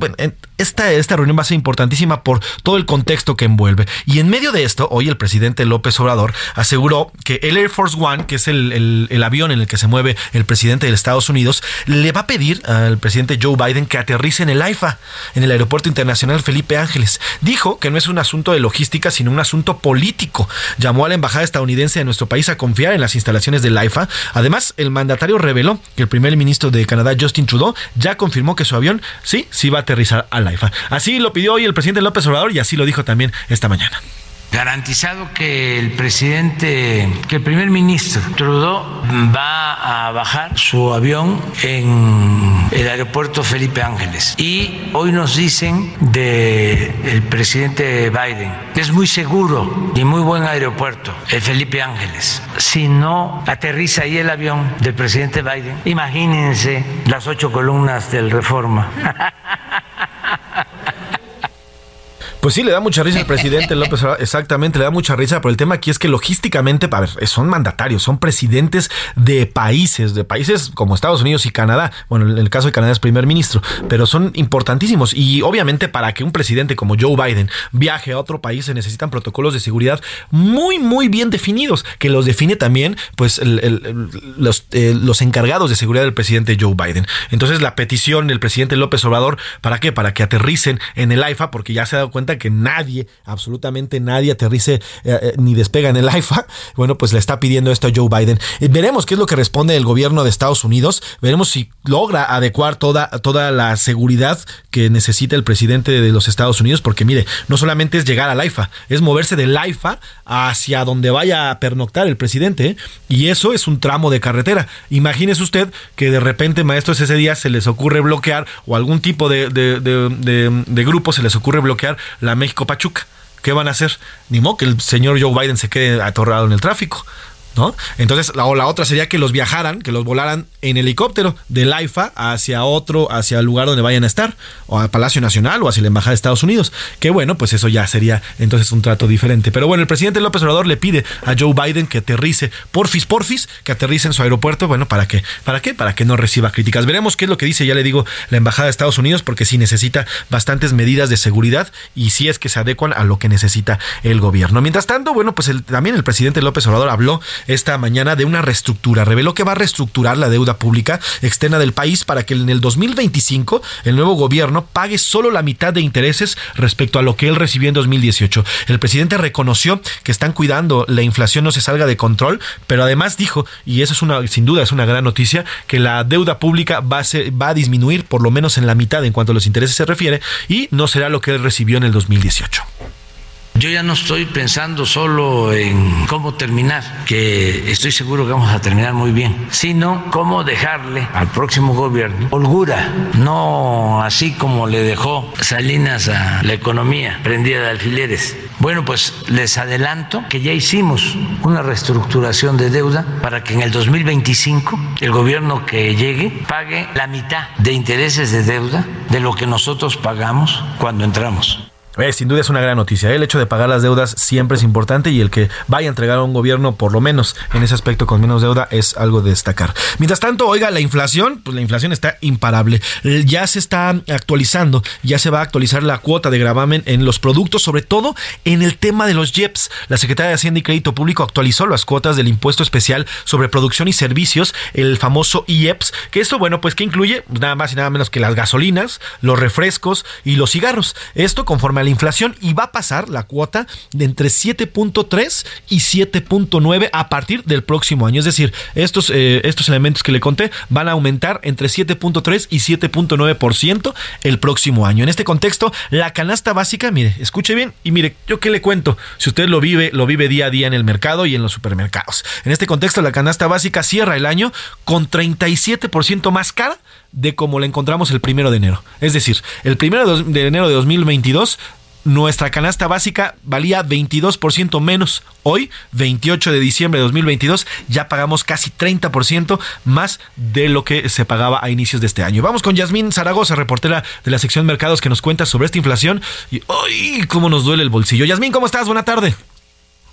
Esta, esta reunión va a ser importantísima por todo el contexto que envuelve. Y en medio de esto, hoy el presidente López Obrador aseguró que el Air Force One, que es el, el, avión en el que se mueve el presidente de Estados Unidos, le va a pedir al presidente Joe Biden que aterrice en el AIFA, en el Aeropuerto Internacional Felipe Ángeles. Dijo que no es un asunto de logística, sino un asunto político. Llamó a la embajada estadounidense de nuestro país a confiar en las instalaciones del AIFA. Además, el mandatario reveló que el primer ministro de Canadá, Justin Trudeau, ya confirmó que su avión sí, sí va a aterrizar al AIFA. Así lo pidió hoy el presidente López Obrador y así lo dijo también esta mañana garantizado que el presidente, que el primer ministro Trudeau va a bajar su avión en el aeropuerto Felipe Ángeles. Y hoy nos dicen del presidente Biden que es muy seguro y muy buen aeropuerto, el Felipe Ángeles. Si no aterriza ahí el avión del presidente Biden, imagínense las ocho columnas del Reforma. (laughs) Pues sí, le da mucha risa al presidente (laughs) López Obrador. Exactamente, le da mucha risa, pero el tema aquí es que logísticamente, a ver, son mandatarios, son presidentes de países, de países como Estados Unidos y Canadá. Bueno, en el caso de Canadá es primer ministro, pero son importantísimos. Y obviamente para que un presidente como Joe Biden viaje a otro país se necesitan protocolos de seguridad muy, muy bien definidos, que los define también pues los, eh, los encargados de seguridad del presidente Joe Biden. Entonces la petición del presidente López Obrador, ¿para qué? Para que aterricen en el AIFA, porque ya se ha dado cuenta que nadie, absolutamente nadie aterrice eh, eh, ni despega en el AIFA, bueno, pues le está pidiendo esto a Joe Biden. Eh, veremos qué es lo que responde el gobierno de Estados Unidos, veremos si logra adecuar toda, toda la seguridad que necesita el presidente de los Estados Unidos, porque mire, no solamente es llegar al AIFA, es moverse del AIFA hacia donde vaya a pernoctar el presidente, y eso es un tramo de carretera. Imagínese usted que de repente, maestros, ese día se les ocurre bloquear, o algún tipo de, de, de grupo se les ocurre bloquear la México Pachuca. ¿Qué van a hacer? Ni modo que el señor Joe Biden se quede atorrado en el tráfico. ¿No? Entonces, la, la otra sería que los viajaran, que los volaran en helicóptero del AIFA hacia otro, hacia el lugar donde vayan a estar, o al Palacio Nacional o hacia la Embajada de Estados Unidos. Que bueno, pues eso ya sería entonces un trato diferente. Pero bueno, el presidente López Obrador le pide a Joe Biden que aterrice, porfis, porfis, que aterrice en su aeropuerto. Bueno, ¿para qué? ¿Para qué? Para que no reciba críticas. Veremos qué es lo que dice, ya le digo, la Embajada de Estados Unidos, porque sí necesita bastantes medidas de seguridad y sí es que se adecuan a lo que necesita el gobierno. Mientras tanto, bueno, pues también el presidente López Obrador habló esta mañana de una reestructura. Reveló que va a reestructurar la deuda pública externa del país para que en el 2025 el nuevo gobierno pague solo la mitad de intereses respecto a lo que él recibió en 2018. El presidente reconoció que están cuidando la inflación no se salga de control, pero además dijo, y eso es una, sin duda es una gran noticia, que la deuda pública va a, va a disminuir por lo menos en la mitad en cuanto a los intereses se refiere y no será lo que él recibió en el 2018. Yo ya no estoy pensando solo en cómo terminar, que estoy seguro que vamos a terminar muy bien, sino cómo dejarle al próximo gobierno holgura, no así como le dejó Salinas a la economía prendida de alfileres. Bueno, pues les adelanto que ya hicimos una reestructuración de deuda para que en el 2025 el gobierno que llegue pague la mitad de intereses de deuda de lo que nosotros pagamos cuando entramos. Eh, sin duda es una gran noticia. El hecho de pagar las deudas siempre es importante y el que vaya a entregar a un gobierno, por lo menos en ese aspecto con menos deuda, es algo de destacar. Mientras tanto, oiga, la inflación, pues la inflación está imparable. Ya se está actualizando, ya se va a actualizar la cuota de gravamen en los productos, sobre todo en el tema de los JEPs. La Secretaría de Hacienda y Crédito Público actualizó las cuotas del impuesto especial sobre producción y servicios, el famoso IEPS, que esto, bueno, pues que incluye nada más y nada menos que las gasolinas, los refrescos y los cigarros. Esto conforme la inflación y va a pasar la cuota de entre 7.3 y 7.9 a partir del próximo año. Es decir, estos, eh, estos elementos que le conté van a aumentar entre 7.3 y 7.9% el próximo año. En este contexto, la canasta básica, mire, escuche bien y mire, yo qué le cuento, si usted lo vive, lo vive día a día en el mercado y en los supermercados. En este contexto, la canasta básica cierra el año con 37% más cara de como la encontramos el primero de enero. Es decir, el primero de enero de 2022 nuestra canasta básica valía 22% menos. Hoy, 28 de diciembre de 2022, ya pagamos casi 30% más de lo que se pagaba a inicios de este año. Vamos con Yasmín Zaragoza, reportera de la sección Mercados, que nos cuenta sobre esta inflación y cómo nos duele el bolsillo. Yasmín, ¿cómo estás? Buena tarde.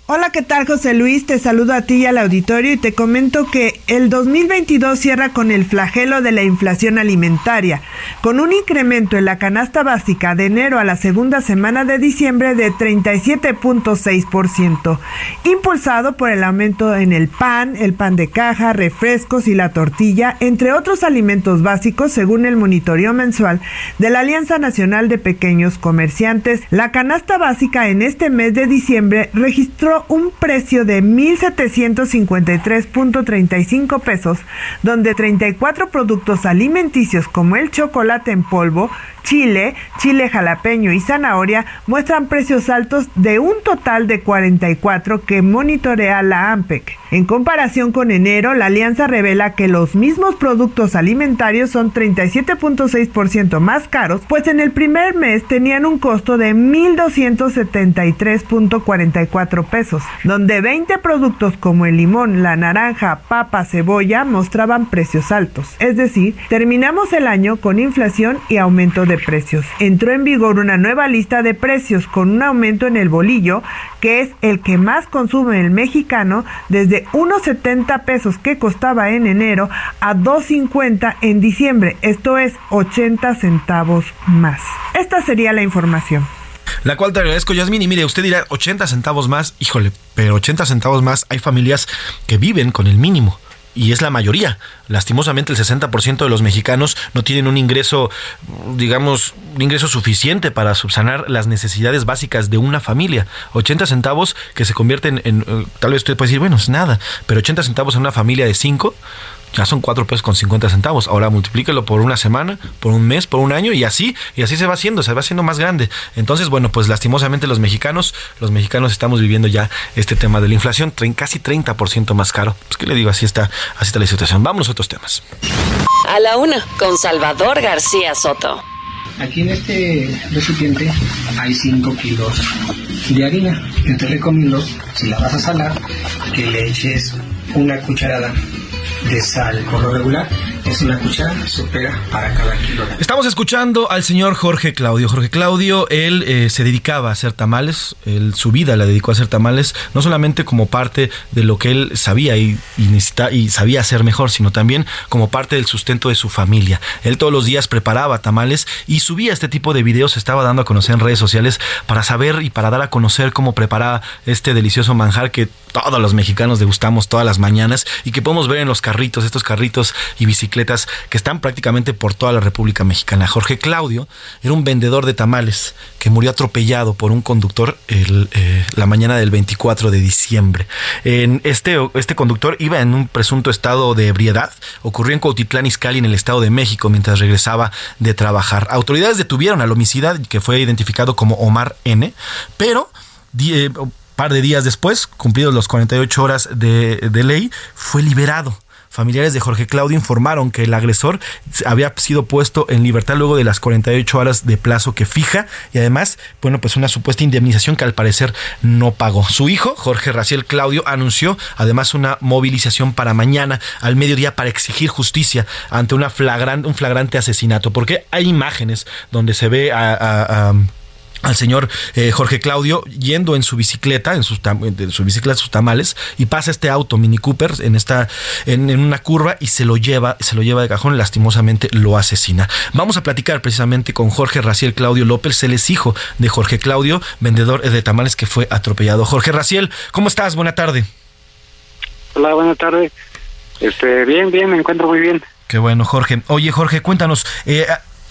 Hola, ¿qué tal José Luis? Te saludo a ti y al auditorio y te comento que el 2022 cierra con el flagelo de la inflación alimentaria, con un incremento en la canasta básica de enero a la segunda semana de diciembre de 37.6%, impulsado por el aumento en el pan, el pan de caja, refrescos y la tortilla, entre otros alimentos básicos, según el monitoreo mensual de la Alianza Nacional de Pequeños Comerciantes. La canasta básica en este mes de diciembre registró un precio de 1.753.35 pesos, donde 34 productos alimenticios como el chocolate en polvo, chile, chile jalapeño y zanahoria muestran precios altos de un total de 44 que monitorea la AMPEC. En comparación con enero, la alianza revela que los mismos productos alimentarios son 37.6% más caros, pues en el primer mes tenían un costo de 1.273.44 pesos, donde 20 productos como el limón, la naranja, papa, cebolla mostraban precios altos. Es decir, terminamos el año con inflación y aumento de precios. Entró en vigor una nueva lista de precios con un aumento en el bolillo, que es el que más consume el mexicano desde unos 70 pesos que costaba en enero a 2.50 en diciembre, esto es 80 centavos más. Esta sería la información. La cual te agradezco, Yasmin. Y mire, usted dirá 80 centavos más, híjole, pero 80 centavos más, hay familias que viven con el mínimo y es la mayoría. Lastimosamente el 60% de los mexicanos no tienen un ingreso, digamos, un ingreso suficiente para subsanar las necesidades básicas de una familia. 80 centavos que se convierten en, eh, tal vez usted puede decir, bueno, es nada, pero 80 centavos en una familia de 5 ya son 4 pesos con 50 centavos. Ahora multiplíquelo por una semana, por un mes, por un año y así, y así se va haciendo, se va haciendo más grande. Entonces, bueno, pues lastimosamente los mexicanos, los mexicanos estamos viviendo ya este tema de la inflación, casi 30% más caro. Pues qué le digo, así está, así está la situación. Vamos a otros temas. A la una, con Salvador García Soto. Aquí en este recipiente hay 5 kilos de harina. Yo te recomiendo, si la vas a salar, que le eches una cucharada de sal. Por lo regular, es una cuchara, se opera para cada kilo de Estamos escuchando al señor Jorge Claudio. Jorge Claudio, él eh, se dedicaba a hacer tamales, su vida la dedicó a hacer tamales, no solamente como parte de lo que él sabía y, y, y sabía hacer mejor, sino también como parte del sustento de su familia. Él todos los días preparaba tamales y subía este tipo de videos, estaba dando a conocer en redes sociales para saber y para dar a conocer cómo preparaba este delicioso manjar que todos los mexicanos degustamos todas las mañanas y que podemos ver en los estos carritos y bicicletas que están prácticamente por toda la República Mexicana. Jorge Claudio era un vendedor de tamales que murió atropellado por un conductor eh, la mañana del 24 de diciembre. En este, este conductor iba en un presunto estado de ebriedad. Ocurrió en Cuautitlán Izcalli, en el Estado de México, mientras regresaba de trabajar. Autoridades detuvieron al homicida, que fue identificado como Omar N., pero eh, par de días después, cumplidos los 48 horas de ley, fue liberado. Familiares de Jorge Claudio informaron que el agresor había sido puesto en libertad luego de las 48 horas de plazo que fija y además, bueno, pues una supuesta indemnización que al parecer no pagó. Su hijo, Jorge Raciel Claudio, anunció además una movilización para mañana al mediodía para exigir justicia ante flagrante, un flagrante asesinato, porque hay imágenes donde se ve a al señor eh, Jorge Claudio yendo en su bicicleta, en, sus en su bicicleta, sus tamales, y pasa este auto Mini Cooper en esta, en, en, una curva y se lo lleva, se lo lleva de cajón, lastimosamente lo asesina. Vamos a platicar precisamente con Jorge Raciel Claudio López, él es hijo de Jorge Claudio, vendedor de tamales que fue atropellado. Jorge Raciel, ¿cómo estás? Buena tarde. Hola, buena tarde. Este, bien, bien, me encuentro muy bien. Qué bueno, Jorge. Oye, Jorge, cuéntanos, eh,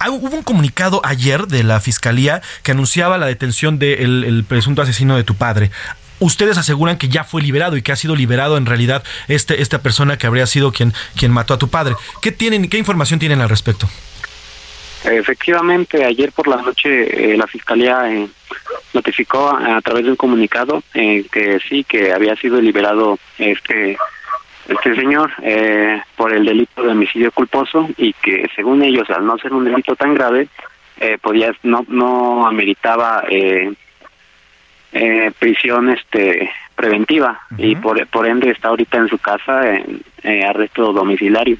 hubo un comunicado ayer de la fiscalía que anunciaba la detención del de el presunto asesino de tu padre. Ustedes aseguran que ya fue liberado y que ha sido liberado en realidad este, esta persona que habría sido quien, quien mató a tu padre. ¿Qué tienen, qué información tienen al respecto? Efectivamente, ayer por la noche eh, la fiscalía eh, notificó a, a, través de un comunicado eh, que sí, que había sido liberado este este señor eh, por el delito de homicidio culposo y que según ellos al no ser un delito tan grave eh, podía no no ameritaba eh, eh, prisión este preventiva uh -huh. y por por ende está ahorita en su casa en arresto domiciliario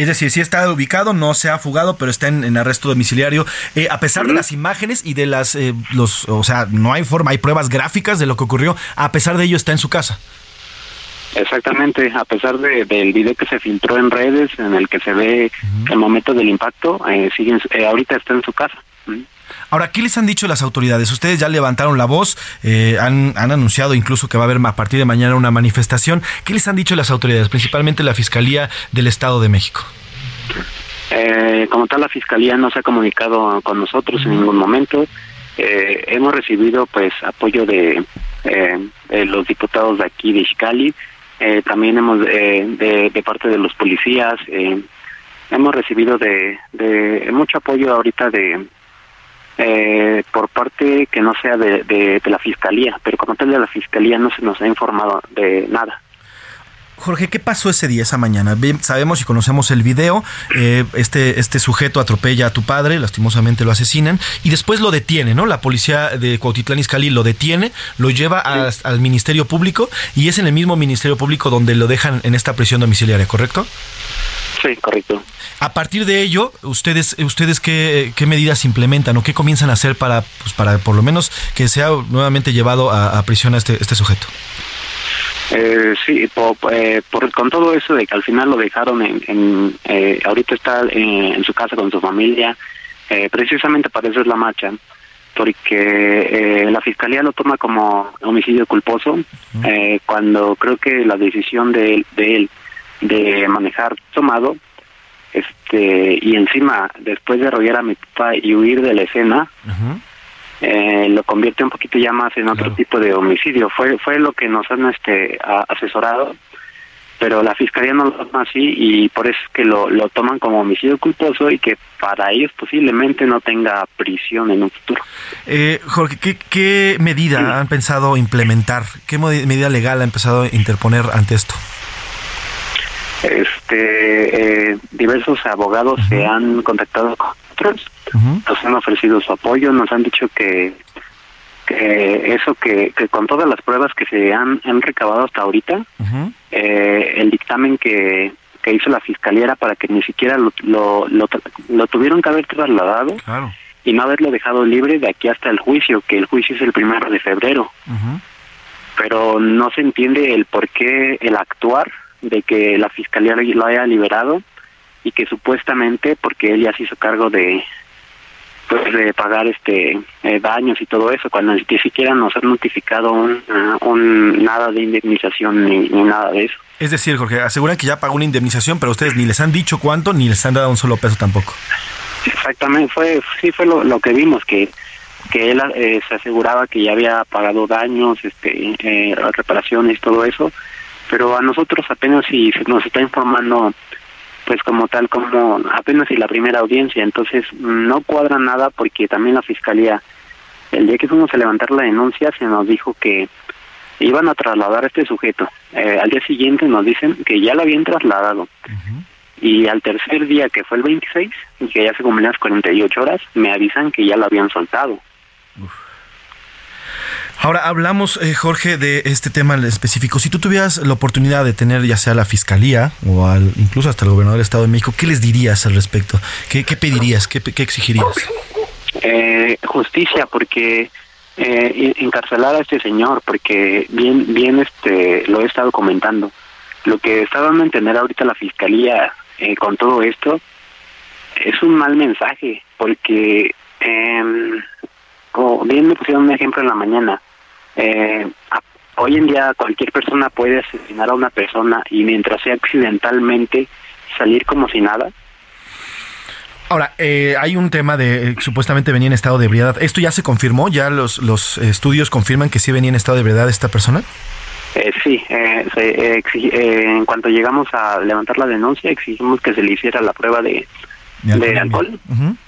es decir, sí está ubicado, no se ha fugado, pero está en, en arresto domiciliario. Eh, a pesar de las imágenes y de las, eh, los, o sea, no hay forma, hay pruebas gráficas de lo que ocurrió. A pesar de ello, está en su casa. Exactamente, a pesar de, del video que se filtró en redes, en el que se ve uh -huh. el momento del impacto, eh, siguen, eh, ahorita está en su casa. Uh -huh. Ahora, ¿qué les han dicho las autoridades? Ustedes ya levantaron la voz, eh, han, han, anunciado incluso que va a haber a partir de mañana una manifestación. ¿Qué les han dicho las autoridades, principalmente la Fiscalía del Estado de México? Eh, como tal, la Fiscalía no se ha comunicado con nosotros uh -huh. en ningún momento. Eh, hemos recibido pues apoyo de, de los diputados de aquí de Ixcali, eh, también hemos eh, de, de, parte de los policías eh, hemos recibido de, de, mucho apoyo ahorita de eh, por parte que no sea de, de, de la fiscalía pero como tal de la fiscalía no se nos ha informado de nada Jorge, ¿qué pasó ese día, esa mañana? Sabemos y conocemos el video, eh, este, este sujeto atropella a tu padre, lastimosamente lo asesinan, y después lo detiene, ¿no? La policía de Cuautitlán Izcalli lo detiene, lo lleva a, sí. al Ministerio Público, y es en el mismo Ministerio Público donde lo dejan en esta prisión domiciliaria, ¿correcto? Sí, correcto. A partir de ello, ustedes, ustedes qué, qué medidas implementan o qué comienzan a hacer para, pues, para por lo menos que sea nuevamente llevado a, a prisión a este, este sujeto? Eh, sí, por, eh, por, con todo eso de que al final lo dejaron en, en eh, ahorita está en, en, su casa con su familia, eh, precisamente para eso es la marcha, porque eh, la fiscalía lo toma como homicidio culposo, cuando creo que la decisión de, de él de manejar tomado, este y encima después de arrollar a mi papá y huir de la escena, uh -huh eh, lo convierte un poquito ya más en otro claro. tipo de homicidio. Fue fue lo que nos han este a, asesorado, pero la fiscalía no lo toma así y por eso es que lo, lo toman como homicidio culposo y que para ellos posiblemente no tenga prisión en un futuro. Eh, Jorge, ¿qué, qué medida sí. han pensado implementar? ¿Qué medida legal ha empezado a interponer ante esto? Este, eh, diversos abogados uh -huh. se han contactado con nosotros uh -huh. nos han ofrecido su apoyo, nos han dicho que, que eso que, que con todas las pruebas que se han, han recabado hasta ahorita, uh -huh. eh, el dictamen que, que hizo la fiscalía era para que ni siquiera lo, lo, lo, tuvieron que haber trasladado y no haberlo dejado libre de aquí hasta el juicio, que el juicio es el primero de febrero. Pero no se entiende el por qué el actuar de que la fiscalía lo haya liberado y que supuestamente, porque él ya se hizo cargo de, pues de pagar este eh, daños y todo eso cuando ni siquiera nos han notificado un, un nada de indemnización ni, nada de eso. Es decir Jorge aseguran que ya pagó una indemnización pero ustedes ni les han dicho cuánto ni les han dado un solo peso tampoco. Exactamente fue sí fue lo, que vimos que que él eh, se aseguraba que ya había pagado daños este eh, reparaciones y todo eso pero a nosotros apenas si nos está informando pues como tal como apenas y la primera audiencia, entonces no cuadra nada porque también la fiscalía, el día que fuimos a levantar la denuncia se nos dijo que iban a trasladar a este sujeto. Eh, al día siguiente nos dicen que ya lo habían trasladado. Y al tercer día, que fue el 26, y que ya se cumplían las 48 horas, me avisan que ya lo habían soltado. Ahora hablamos, eh, Jorge, de este tema específico. Si tú tuvieras la oportunidad de tener ya sea la fiscalía o al, incluso hasta el gobernador del Estado de México, ¿qué les dirías al respecto? ¿Qué, pedirías? ¿Qué, exigirías? Eh, justicia, porque eh, encarcelar a este señor, porque bien, bien, este, lo he estado comentando. Lo que está dando a entender ahorita la fiscalía eh, con todo esto es un mal mensaje, porque em, como bien me pusieron un ejemplo en la mañana eh, hoy en día cualquier persona puede asesinar a una persona y mientras sea accidentalmente salir como si nada. Ahora, eh, hay un tema de eh, supuestamente venía en estado de ebriedad. ¿Esto ya se confirmó? ¿Ya los, los estudios confirman que sí venía en estado de ebriedad esta persona? Eh, sí, en cuanto llegamos a levantar la denuncia, exigimos que se le hiciera la prueba de, de, alcohol.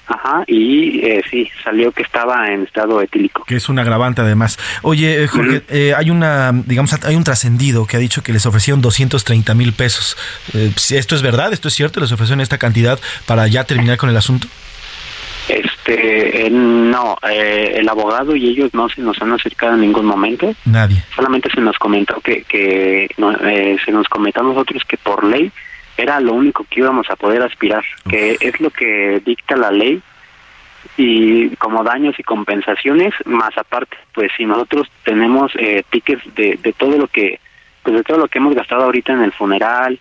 Ajá, y eh, sí, salió que estaba en estado etílico. Que es un agravante además. Oye, eh, Jorge, eh, hay una, digamos, hay un trascendido que ha dicho que les ofrecieron 230 mil pesos. ¿Esto es verdad? ¿Esto es cierto? ¿Les ofrecieron esta cantidad para ya terminar con el asunto? Este, no, el abogado y ellos no se nos han acercado en ningún momento. Nadie. Solamente se nos comentó que, que se nos comentó a nosotros que por ley era lo único que íbamos a poder aspirar, que es lo que dicta la ley y como daños y compensaciones, más aparte, pues si nosotros tenemos eh, tickets de, de todo lo que, pues de todo lo que hemos gastado ahorita en el funeral,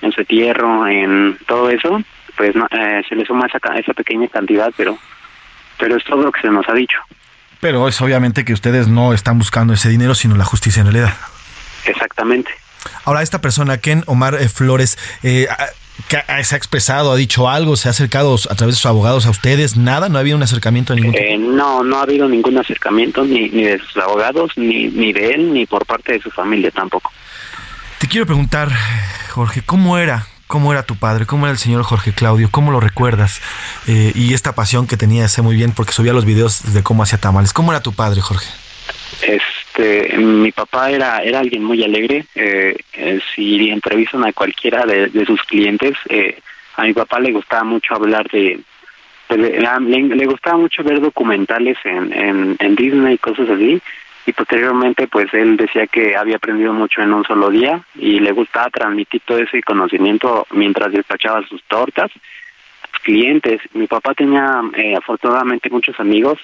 en su entierro, en todo eso, pues eh, se le suma esa, esa pequeña cantidad, pero, pero es todo lo que se nos ha dicho. Pero es obviamente que ustedes no están buscando ese dinero, sino la justicia en realidad. Exactamente. Ahora, esta persona, Ken Omar eh, Flores, eh, se ha expresado, ha dicho algo, se ha acercado a través de sus abogados a ustedes, nada, no ha habido un acercamiento de ningún tipo? Eh, no, no ha habido ningún acercamiento ni, ni de sus abogados, ni, ni de él, ni por parte de su familia tampoco. Te quiero preguntar, Jorge, ¿cómo era? ¿Cómo era tu padre? ¿Cómo era el señor Jorge Claudio? ¿Cómo lo recuerdas? Eh, y esta pasión que tenía, sé muy bien porque subía los videos de cómo hacía tamales. ¿Cómo era tu padre, Jorge? Este, mi papá era era alguien muy alegre. Eh, eh, si entrevistan a cualquiera de, sus clientes, eh, a mi papá le gustaba mucho hablar de, le, gustaba mucho ver documentales en, en, Disney y cosas así. Y posteriormente, pues él decía que había aprendido mucho en un solo día y le gustaba transmitir todo ese conocimiento mientras despachaba sus tortas sus clientes. Mi papá tenía afortunadamente muchos amigos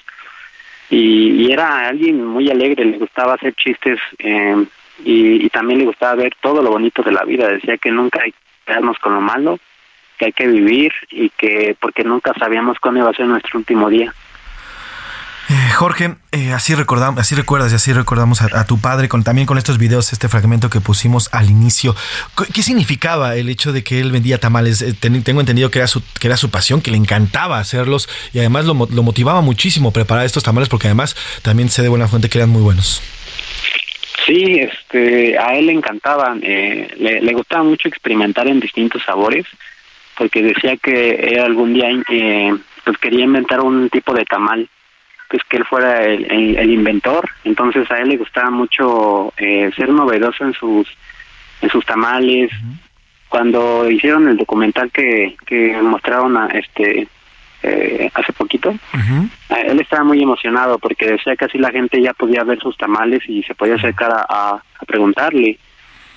y, era alguien muy alegre, le gustaba hacer chistes eh, y, también le gustaba ver todo lo bonito de la vida. Decía que nunca hay que quedarnos con lo malo, que hay que vivir y que porque nunca sabíamos cuándo iba a ser nuestro último día. Eh, Jorge, eh, así recordamos, así recuerdas y así recordamos a, tu padre con también con estos videos, este fragmento que pusimos al inicio. ¿Qué significaba el hecho de que él vendía tamales? Eh, tengo entendido que era su que era su pasión, que le encantaba hacerlos y además lo, motivaba muchísimo preparar estos tamales porque además también sé de buena fuente que eran muy buenos. Sí, este, a él le encantaban, le, gustaba mucho experimentar en distintos sabores porque decía que algún día pues quería inventar un tipo de tamal pues que él fuera el, inventor, entonces a él le gustaba mucho eh, ser novedoso en sus en sus tamales. Cuando hicieron el documental que, que mostraron a este eh, hace poquito, él estaba muy emocionado porque decía que así la gente ya podía ver sus tamales y se podía acercar a, a, preguntarle.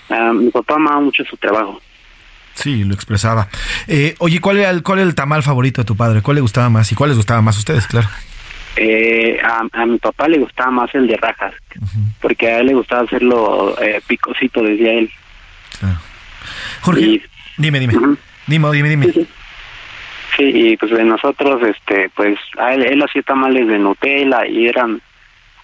Ah, mi papá amaba mucho su trabajo. Sí, lo expresaba. Eh, oye, ¿cuál era, el, ¿cuál era el tamal favorito de tu padre? ¿Cuál le gustaba más? ¿Y cuál les gustaba más a ustedes, claro? Eh, a, mi papá le gustaba más el de rajas, porque a él le gustaba hacerlo eh, picosito, decía él. Jorge, dime, dime. Dime, dime, dime. Sí, y pues de nosotros, este, pues, a él, él hacía tamales de Nutella y eran,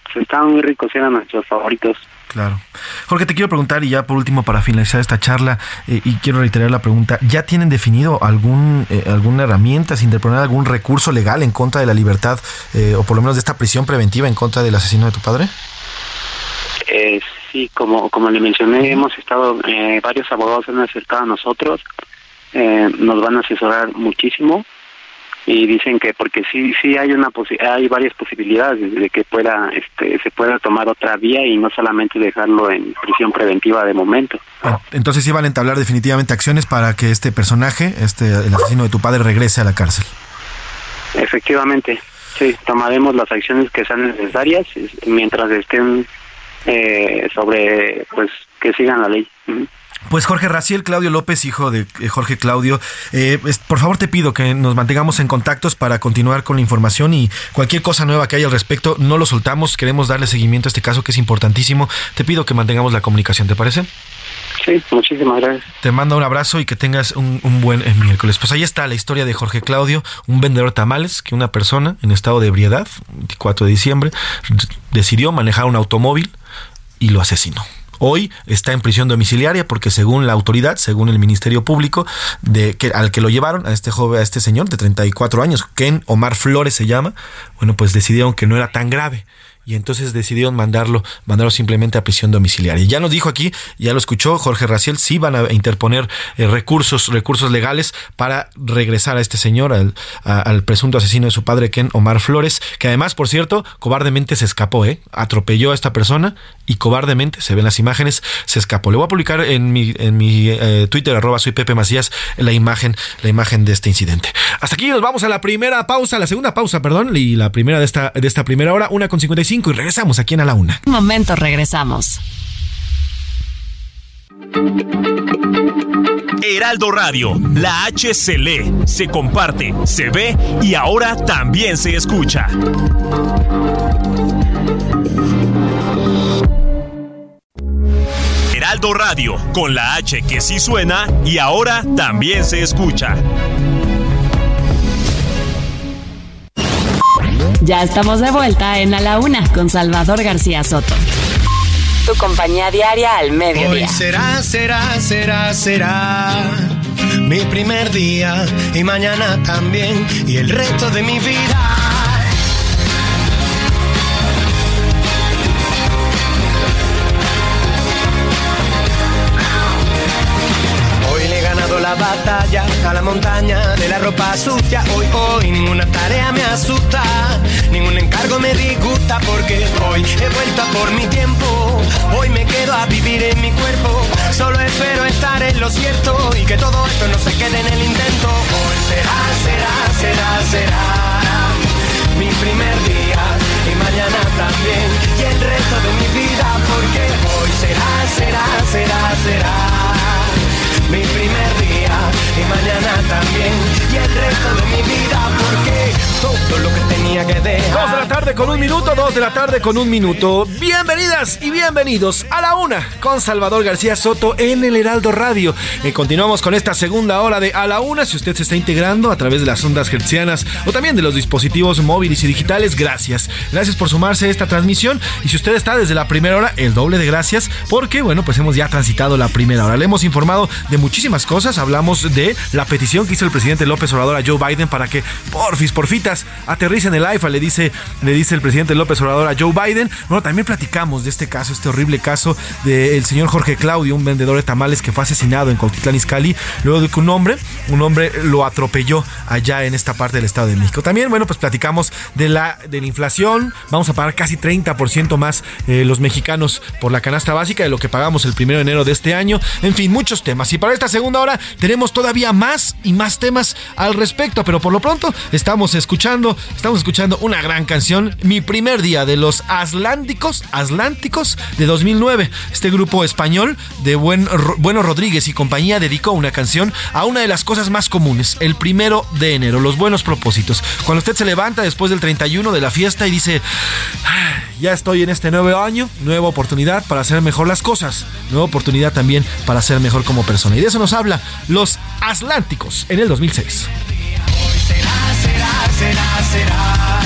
pues estaban muy ricos, eran nuestros favoritos. Claro. Jorge, te quiero preguntar, y ya por último, para finalizar esta charla, eh, y quiero reiterar la pregunta, ¿ya tienen definido algún eh, alguna herramienta, sin interponer algún recurso legal en contra de la libertad, eh, o por lo menos de esta prisión preventiva en contra del asesino de tu padre? sí, como, como le mencioné, hemos estado, varios abogados han acercado a nosotros, nos van a asesorar muchísimo y dicen que porque sí sí hay una hay varias posibilidades de que pueda este se pueda tomar otra vía y no solamente dejarlo en prisión preventiva de momento. Ah, entonces sí van a entablar definitivamente acciones para que este personaje, este el asesino de tu padre regrese a la cárcel. Efectivamente. Sí, tomaremos las acciones que sean necesarias mientras estén eh, sobre pues que sigan la ley. Pues Jorge Raciel, Claudio López, hijo de eh, Jorge Claudio, eh, por favor te pido que nos mantengamos en contactos para continuar con la información y cualquier cosa nueva que haya al respecto, no lo soltamos, queremos darle seguimiento a este caso que es importantísimo. Te pido que mantengamos la comunicación, ¿te parece? Sí, muchísimas gracias. Te mando un abrazo y que tengas un, buen eh, miércoles. Pues ahí está la historia de Jorge Claudio, un vendedor de tamales que una persona en estado de ebriedad, 24 de diciembre, decidió manejar un automóvil y lo asesinó. Hoy está en prisión domiciliaria porque según la autoridad, según el Ministerio Público, de que al que lo llevaron a este joven, a este señor de 34 años, Ken Omar Flores se llama, bueno, pues decidieron que no era tan grave y entonces decidieron mandarlo, mandarlo simplemente a prisión domiciliaria. Ya nos dijo aquí, ya lo escuchó Jorge Raciel, sí van a interponer eh, recursos, recursos legales para regresar a este señor, al, al, presunto asesino de su padre Ken Omar Flores, que además, por cierto, cobardemente se escapó, ¿eh? atropelló a esta persona y cobardemente, se ven las imágenes, se escapó. Le voy a publicar en mi, en mi eh, Twitter, arroba soy Pepe Macías, la imagen, la imagen de este incidente. Hasta aquí nos vamos a la primera pausa, la segunda pausa, perdón, y la primera de esta, de esta primera hora, una con 55 y regresamos aquí en A la Una. Un momento, regresamos. Heraldo Radio, la H se lee, se comparte, se ve y ahora también se escucha. Heraldo Radio, con la H que sí suena y ahora también se escucha. Ya estamos de vuelta en A la Una con Salvador García Soto. Tu compañía diaria al mediodía. Hoy será, será, será, será mi primer día y mañana también y el resto de mi vida. La batalla a la montaña de la ropa sucia. Hoy, hoy, ninguna tarea me asusta, ningún encargo me disgusta porque hoy he vuelto a por mi tiempo. Hoy me quedo a vivir en mi cuerpo. Solo espero estar en lo cierto y que todo esto no se quede en el intento. Hoy será, será, será, será mi primer día y mañana también y el resto de mi vida porque hoy será, será, será, será mi primer día y mañana también y el resto de mi vida porque todo lo que tenía que dejar. Dos de la tarde con un minuto, dos de la tarde con un minuto. Bienvenidas y bienvenidos a la una con Salvador García Soto en el Heraldo Radio. Y continuamos con esta segunda hora de A la una. Si usted se está integrando a través de las ondas hertzianas o también de los dispositivos móviles y digitales, gracias. Gracias por sumarse a esta transmisión. Y si usted está desde la primera hora, el doble de gracias porque, bueno, pues hemos ya transitado la primera hora. Le hemos informado de muchísimas cosas. Hablamos de la petición que hizo el presidente López Obrador a Joe Biden para que porfis, porfitas, aterricen el AIFA, le dice, le dice el presidente López Obrador a Joe Biden. Bueno, también platicamos de este caso, este horrible caso del señor Jorge Claudio, un vendedor de tamales que fue asesinado en Cuautitlán Izcalli, luego de que un hombre, un hombre lo atropelló allá en esta parte del Estado de México. También, bueno, pues platicamos de la, de la inflación. Vamos a pagar casi 30% más eh, los mexicanos por la canasta básica de lo que pagamos el primero de enero de este año. En fin, muchos temas. Y para esta segunda hora tenemos todavía más y más temas al respecto, pero por lo pronto estamos escuchando, estamos escuchando una gran canción, Mi primer día de los Atlánticos, Atlánticos de 2009. Este grupo español de Buen, Bueno Rodríguez y compañía dedicó una canción a una de las cosas más comunes, el primero de enero, los buenos propósitos. Cuando usted se levanta después del 31 de la fiesta y dice, ah, ya estoy en este nuevo año, nueva oportunidad para hacer mejor las cosas, nueva oportunidad también para ser mejor como persona. Y de eso nos habla los Atlánticos en el 2006. será, será, será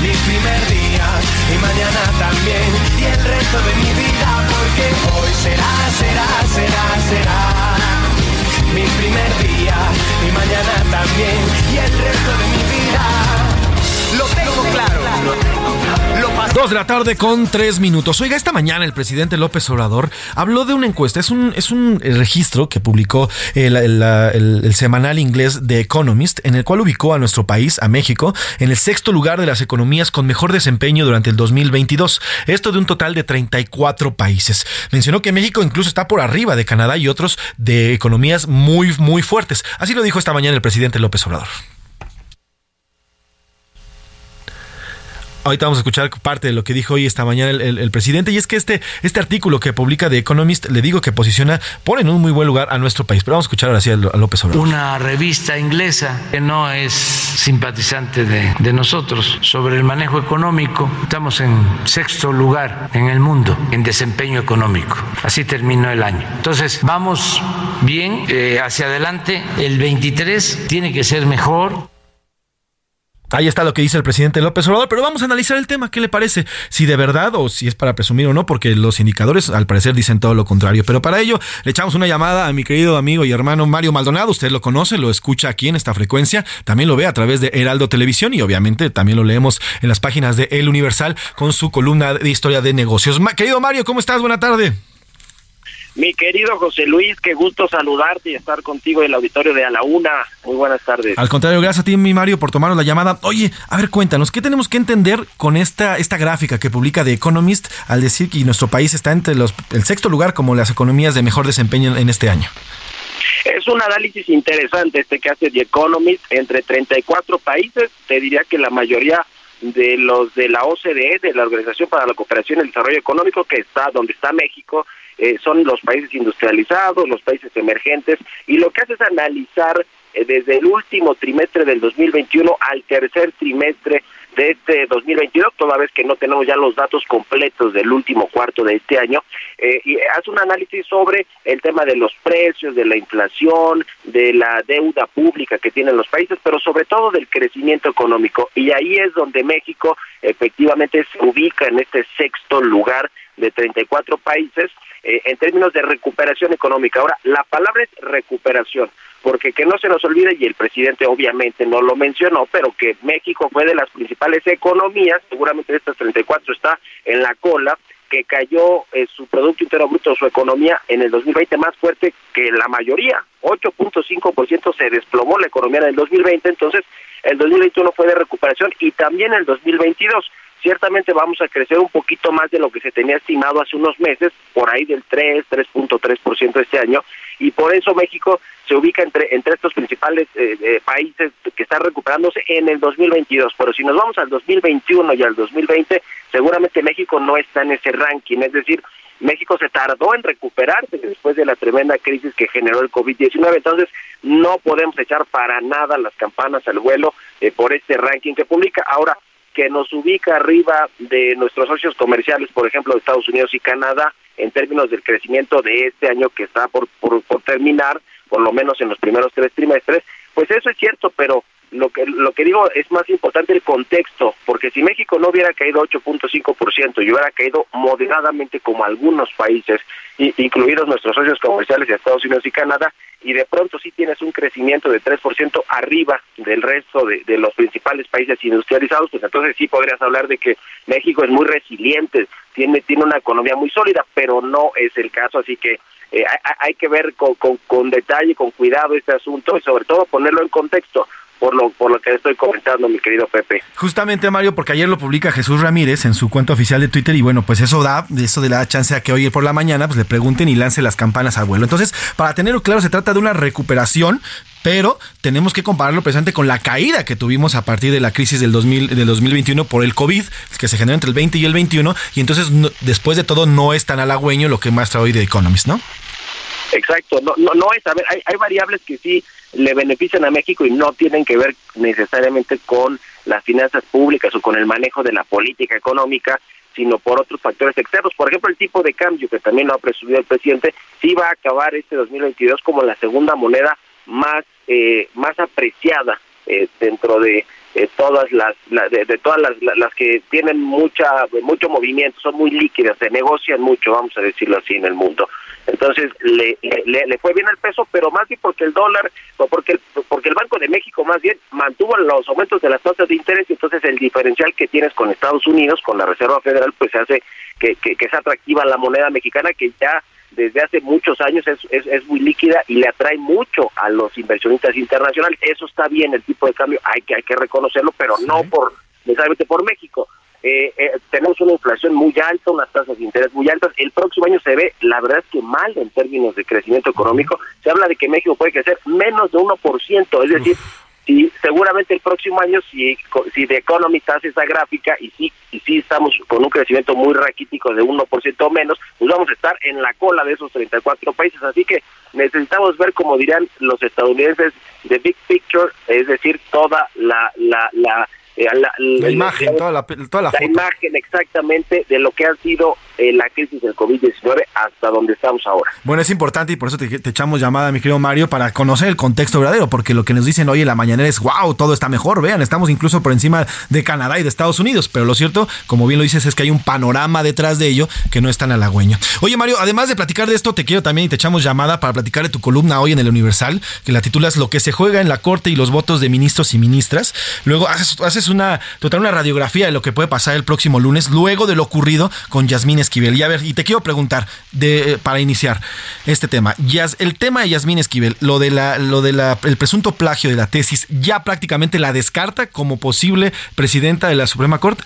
mi primer día y mañana también y el resto de mi vida porque hoy será, será, será, será mi primer día y mañana también y el resto de mi vida lo tengo claro. Dos de la tarde con tres minutos. Oiga, esta mañana el presidente López Obrador habló de una encuesta. Es un, es un registro que publicó el, el, semanal inglés The Economist, en el cual ubicó a nuestro país, a México, en el sexto lugar de las economías con mejor desempeño durante el 2022. Esto de un total de 34 países. Mencionó que México incluso está por arriba de Canadá y otros de economías muy, muy fuertes. Así lo dijo esta mañana el presidente López Obrador. Ahorita vamos a escuchar parte de lo que dijo hoy esta mañana el, presidente y es que este, este artículo que publica The Economist, le digo que posiciona, pone en un muy buen lugar a nuestro país. Pero vamos a escuchar ahora sí a López Obrador. Una revista inglesa que no es simpatizante de, nosotros sobre el manejo económico. Estamos en sexto lugar en el mundo en desempeño económico. Así terminó el año. Entonces, vamos bien eh, hacia adelante. El 23 tiene que ser mejor. Ahí está lo que dice el presidente López Obrador, pero vamos a analizar el tema, ¿qué le parece? Si de verdad o si es para presumir o no, porque los indicadores al parecer dicen todo lo contrario. Pero para ello le echamos una llamada a mi querido amigo y hermano Mario Maldonado, usted lo conoce, lo escucha aquí en esta frecuencia, también lo ve a través de Heraldo Televisión y obviamente también lo leemos en las páginas de El Universal con su columna de historia de negocios. querido Mario, ¿cómo estás? Buena tarde. Mi querido José Luis, qué gusto saludarte y estar contigo en el auditorio de A la Una. Muy buenas tardes. Al contrario, gracias a ti, mi Mario, por tomarnos la llamada. Oye, a ver, cuéntanos, ¿qué tenemos que entender con esta, esta gráfica que publica The Economist al decir que nuestro país está entre los, el sexto lugar como las economías de mejor desempeño en este año? Es un análisis interesante este que hace The Economist entre 34 países. Te diría que la mayoría de los de la OCDE, de la Organización para la Cooperación y el Desarrollo Económico, que está donde está México, eh, son los países industrializados, los países emergentes, y lo que hace es analizar eh, desde el último trimestre del 2021 al tercer trimestre de este 2022, toda vez que no tenemos ya los datos completos del último cuarto de este año, eh, y hace un análisis sobre el tema de los precios, de la inflación, de la deuda pública que tienen los países, pero sobre todo del crecimiento económico. Y ahí es donde México efectivamente se ubica en este sexto lugar de 34 países eh, en términos de recuperación económica. Ahora, la palabra es recuperación, porque que no se nos olvide, y el presidente obviamente no lo mencionó, pero que México fue de las principales economías, seguramente de estas 34 está en la cola, que cayó eh, su Producto Interno Bruto, su economía en el 2020 más fuerte que la mayoría, 8.5% se desplomó la economía en el 2020, entonces el 2021 fue de recuperación y también el 2022 ciertamente vamos a crecer un poquito más de lo que se tenía estimado hace unos meses, por ahí del 3, 3.3% este año, y por eso México se ubica entre, entre estos principales eh, eh, países que están recuperándose en el 2022. Pero si nos vamos al 2021 y al 2020, seguramente México no está en ese ranking, es decir, México se tardó en recuperarse después de la tremenda crisis que generó el COVID-19. Entonces, no podemos echar para nada las campanas al vuelo eh, por este ranking que publica. Ahora, que nos ubica arriba de nuestros socios comerciales, por ejemplo, Estados Unidos y Canadá, en términos del crecimiento de este año que está por, por, terminar, por lo menos en los primeros tres trimestres, pues eso es cierto, pero lo que lo que digo es más importante el contexto, porque si México no hubiera caído 8.5% y hubiera caído moderadamente como algunos países, incluidos nuestros socios comerciales de Estados Unidos y Canadá, y de pronto sí tienes un crecimiento de 3% arriba del resto de, los principales países industrializados, pues entonces sí podrías hablar de que México es muy resiliente, tiene, tiene una economía muy sólida, pero no es el caso, así que eh, hay, que ver con, con, con detalle, con cuidado este asunto y sobre todo ponerlo en contexto por lo, por lo que estoy comentando, mi querido Pepe. Justamente, Mario, porque ayer lo publica Jesús Ramírez en su cuenta oficial de Twitter y bueno, pues eso da, eso de la chance a que hoy por la mañana pues le pregunten y lance las campanas al vuelo. Entonces, para tenerlo claro, se trata de una recuperación, pero tenemos que compararlo precisamente con la caída que tuvimos a partir de la crisis del, 2000, del 2021 por el COVID, que se generó entre el 20 y el 21, y entonces después de todo no es tan halagüeño lo que muestra hoy The Economist, ¿no? Exacto, no, no, no es, a ver, hay, hay variables que sí le benefician a México y no tienen que ver necesariamente con las finanzas públicas o con el manejo de la política económica, sino por otros factores externos. Por ejemplo, el tipo de cambio, que también lo ha presumido el presidente, sí va a acabar este 2022 como la segunda moneda más, eh, más apreciada eh, dentro de eh, todas las de, todas las, las, que tienen mucha mucho movimiento son muy líquidas se negocian mucho vamos a decirlo así en el mundo entonces le, le, le fue bien el peso pero más bien porque el dólar o porque el, porque el Banco de México más bien mantuvo los aumentos de las tasas de interés y entonces el diferencial que tienes con Estados Unidos con la Reserva Federal pues hace que, que, que es atractiva la moneda mexicana que ya desde hace muchos años es, es, es, muy líquida y le atrae mucho a los inversionistas internacionales. Eso está bien, el tipo de cambio hay que, hay que reconocerlo, pero no por necesariamente por México. Eh, eh, tenemos una inflación muy alta, unas tasas de interés muy altas. El próximo año se ve, la verdad es que mal en términos de crecimiento económico. Se habla de que México puede crecer menos de 1%, es decir, y seguramente el próximo año si si The Economist hace esa gráfica y sí y sí estamos con un crecimiento muy raquítico de 1% menos, pues vamos a estar en la cola de esos 34 países, así que necesitamos ver como dirán los estadounidenses the big picture, es decir, toda la la la eh, la, la, imagen, toda la, toda la, imagen exactamente de lo que ha sido eh, la crisis del COVID-19 hasta donde estamos ahora. Bueno, es importante y por eso te, te, echamos llamada, mi querido Mario, para conocer el contexto verdadero, porque lo que nos dicen hoy en la mañana es, wow, todo está mejor, vean, estamos incluso por encima de Canadá y de Estados Unidos, pero lo cierto, como bien lo dices, es que hay un panorama detrás de ello que no es tan halagüeño. Oye, Mario, además de platicar de esto, te quiero también y te echamos llamada para platicar de tu columna hoy en el Universal, que la titulas Lo que se juega en la Corte y los votos de ministros y ministras. Luego haces, haces una total una radiografía de lo que puede pasar el próximo lunes, luego de lo ocurrido con Yasmín Esquivel. Y a ver, y te quiero preguntar, de, para iniciar este tema, Yas, el tema de Yasmín Esquivel, lo de la, lo de la, el presunto plagio de la tesis, ya prácticamente la descarta como posible presidenta de la Suprema Corte.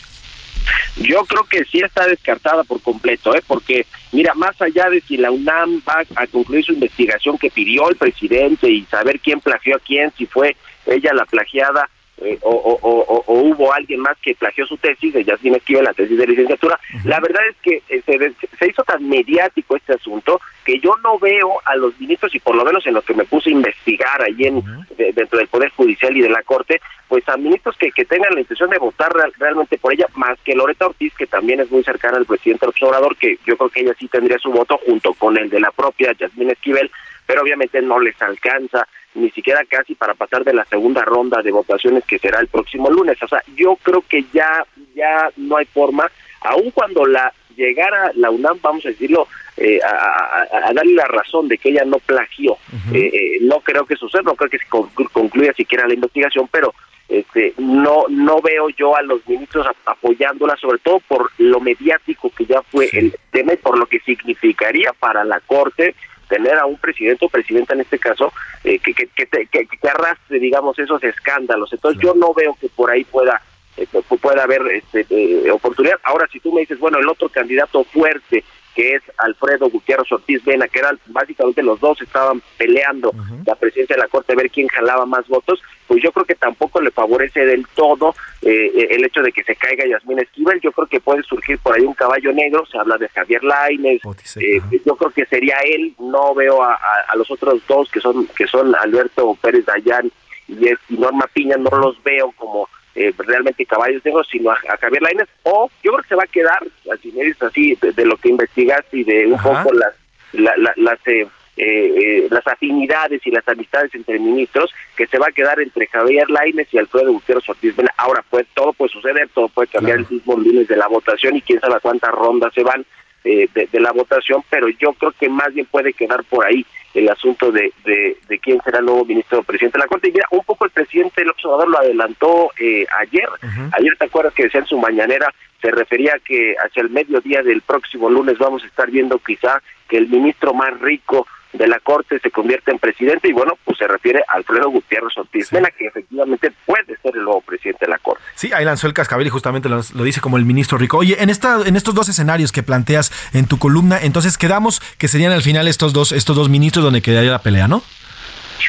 Yo creo que sí está descartada por completo, ¿eh? porque mira, más allá de si la UNAM va a concluir su investigación que pidió el presidente y saber quién plagió a quién, si fue ella la plagiada, eh, o, o, o, o, hubo alguien más que plagió su tesis, de Yasmin Esquivel, la tesis de licenciatura. Uh -huh. La verdad es que eh, se, se, hizo tan mediático este asunto que yo no veo a los ministros, y por lo menos en lo que me puse a investigar allí en, uh -huh. de, dentro del Poder Judicial y de la Corte, pues a ministros que, que tengan la intención de votar real, realmente por ella, más que Loreta Ortiz, que también es muy cercana al presidente Obrador, que yo creo que ella sí tendría su voto junto con el de la propia Yasmin Esquivel, pero obviamente no les alcanza ni siquiera casi para pasar de la segunda ronda de votaciones que será el próximo lunes. O sea, yo creo que ya ya no hay forma, aun cuando la llegara la UNAM, vamos a decirlo, eh, a, darle la razón de que ella no plagió. Uh -huh. eh, eh, no creo que suceda, no creo que se concluya siquiera la investigación, pero este, no no veo yo a los ministros apoyándola, sobre todo por lo mediático que ya fue sí. el tema y por lo que significaría para la Corte tener a un presidente o presidenta en este caso eh, que, que, que, que, que arrastre, digamos, esos escándalos. Entonces yo no veo que por ahí pueda eh, pueda haber este, eh, oportunidad. Ahora, si tú me dices, bueno, el otro candidato fuerte que es Alfredo Gutiérrez Ortiz Vena, que eran básicamente los dos estaban peleando uh -huh. la presidencia de la Corte a ver quién jalaba más votos, pues yo creo que tampoco le favorece del todo eh, el hecho de que se caiga Yasmín Esquivel, yo creo que puede surgir por ahí un caballo negro, se habla de Javier Lainez, eh, yo creo que sería él, no veo a, a, a, los otros dos que son que son Alberto Pérez Dayán y, y Norma Piña, no los veo como eh, realmente caballos negros, sino a, a Javier Lainez, o yo creo que se va a quedar, así me dices así, de, de, lo que investigaste y de un Ajá. poco las, la, la, las, eh, eh, las afinidades y las amistades entre ministros, que se va a quedar entre Javier Lainez y Alfredo Gutiérrez Ortiz Ahora, pues todo puede suceder, todo puede cambiar claro. el mismo lunes de la votación y quién sabe cuántas rondas se van eh, de, de, la votación, pero yo creo que más bien puede quedar por ahí el asunto de, de, de quién será el nuevo ministro presidente de la Corte. Y mira, un poco el presidente López Obrador lo adelantó eh, ayer. Uh -huh. Ayer, ¿te acuerdas que decía en su mañanera? Se refería a que hacia el mediodía del próximo lunes vamos a estar viendo quizá que el ministro más rico de la Corte se convierte en presidente y bueno, pues se refiere a Alfredo Gutiérrez Ortiz Mena, que efectivamente puede ser el nuevo presidente de la Corte. Sí, ahí lanzó el cascabel y justamente lo, lo, dice como el ministro Rico. Oye, en esta, en estos dos escenarios que planteas en tu columna, entonces quedamos que serían al final estos dos, estos dos ministros donde quedaría la pelea, ¿no?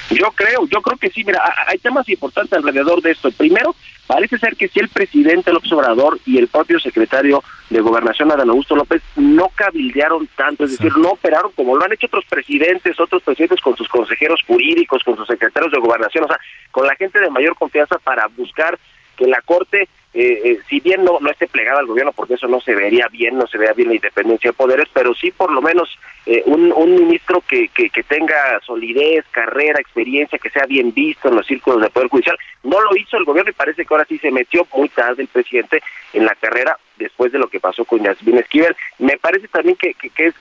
Yo creo, yo creo que sí, mira, hay temas importantes alrededor de esto. Primero, parece ser que si el presidente López Obrador y el propio secretario de Gobernación, Adán Augusto López, no cabildearon tanto, es decir, no operaron como lo han hecho otros presidentes, otros presidentes con sus consejeros jurídicos, con sus secretarios de Gobernación, o sea, con la gente de mayor confianza para buscar que la Corte eh, eh, si bien no, no esté plegada al gobierno, porque eso no se vería bien, no se vería bien la independencia de poderes, pero sí por lo menos eh, un, un, ministro que, que, que, tenga solidez, carrera, experiencia, que sea bien visto en los círculos de poder judicial. No lo hizo el gobierno y parece que ahora sí se metió muy tarde el presidente en la carrera después de lo que pasó con Yasmin Esquivel. Me parece también que, que es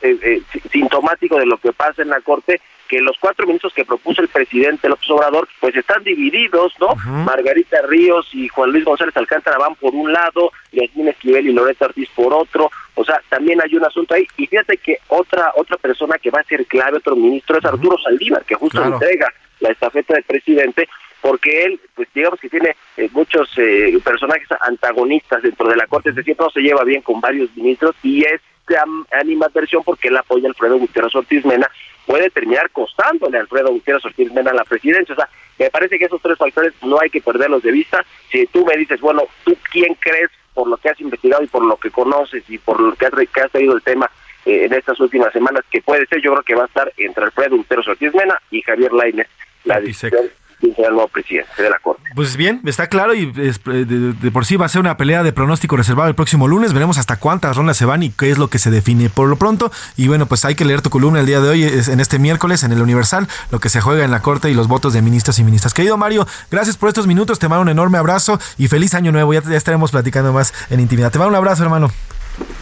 sintomático de lo que pasa en la Corte que los cuatro ministros que propuso el presidente López Obrador, pues están divididos, ¿no? Margarita Ríos y Juan Luis González Alcántara van por un lado, Yasmín Esquivel y Loreta Ortiz por otro, o sea, también hay un asunto ahí. Y fíjate que otra otra persona que va a ser clave, otro ministro, es Arturo Saldívar, que justo entrega la estafeta del presidente, porque él, pues digamos que tiene eh, muchos eh, personajes antagonistas dentro de la Corte, es decir, no se lleva bien con varios ministros y es animadversión porque él apoya a Alfredo Gutiérrez Ortiz Mena puede terminar costándole a Alfredo Gutiérrez Ortiz Mena la presidencia. O sea, me parece que esos tres factores no hay que perderlos de vista. Si tú me dices, bueno, ¿tú quién crees por lo que has investigado y por lo que conoces y por lo que has, que has traído el tema eh, en estas últimas semanas que puede ser? Yo creo que va a estar entre Alfredo Gutiérrez Ortiz Mena y Javier Lainez. La decisión el nuevo presidente de la Corte. Pues bien, está claro y de, por sí va a ser una pelea de pronóstico reservado el próximo lunes. Veremos hasta cuántas rondas se van y qué es lo que se define por lo pronto. Y bueno, pues hay que leer tu columna el día de hoy, en este miércoles, en el Universal, lo que se juega en la Corte y los votos de ministros y ministras. Querido Mario, gracias por estos minutos. Te mando un enorme abrazo y feliz año nuevo. Ya, ya estaremos platicando más en intimidad. Te mando un abrazo, hermano.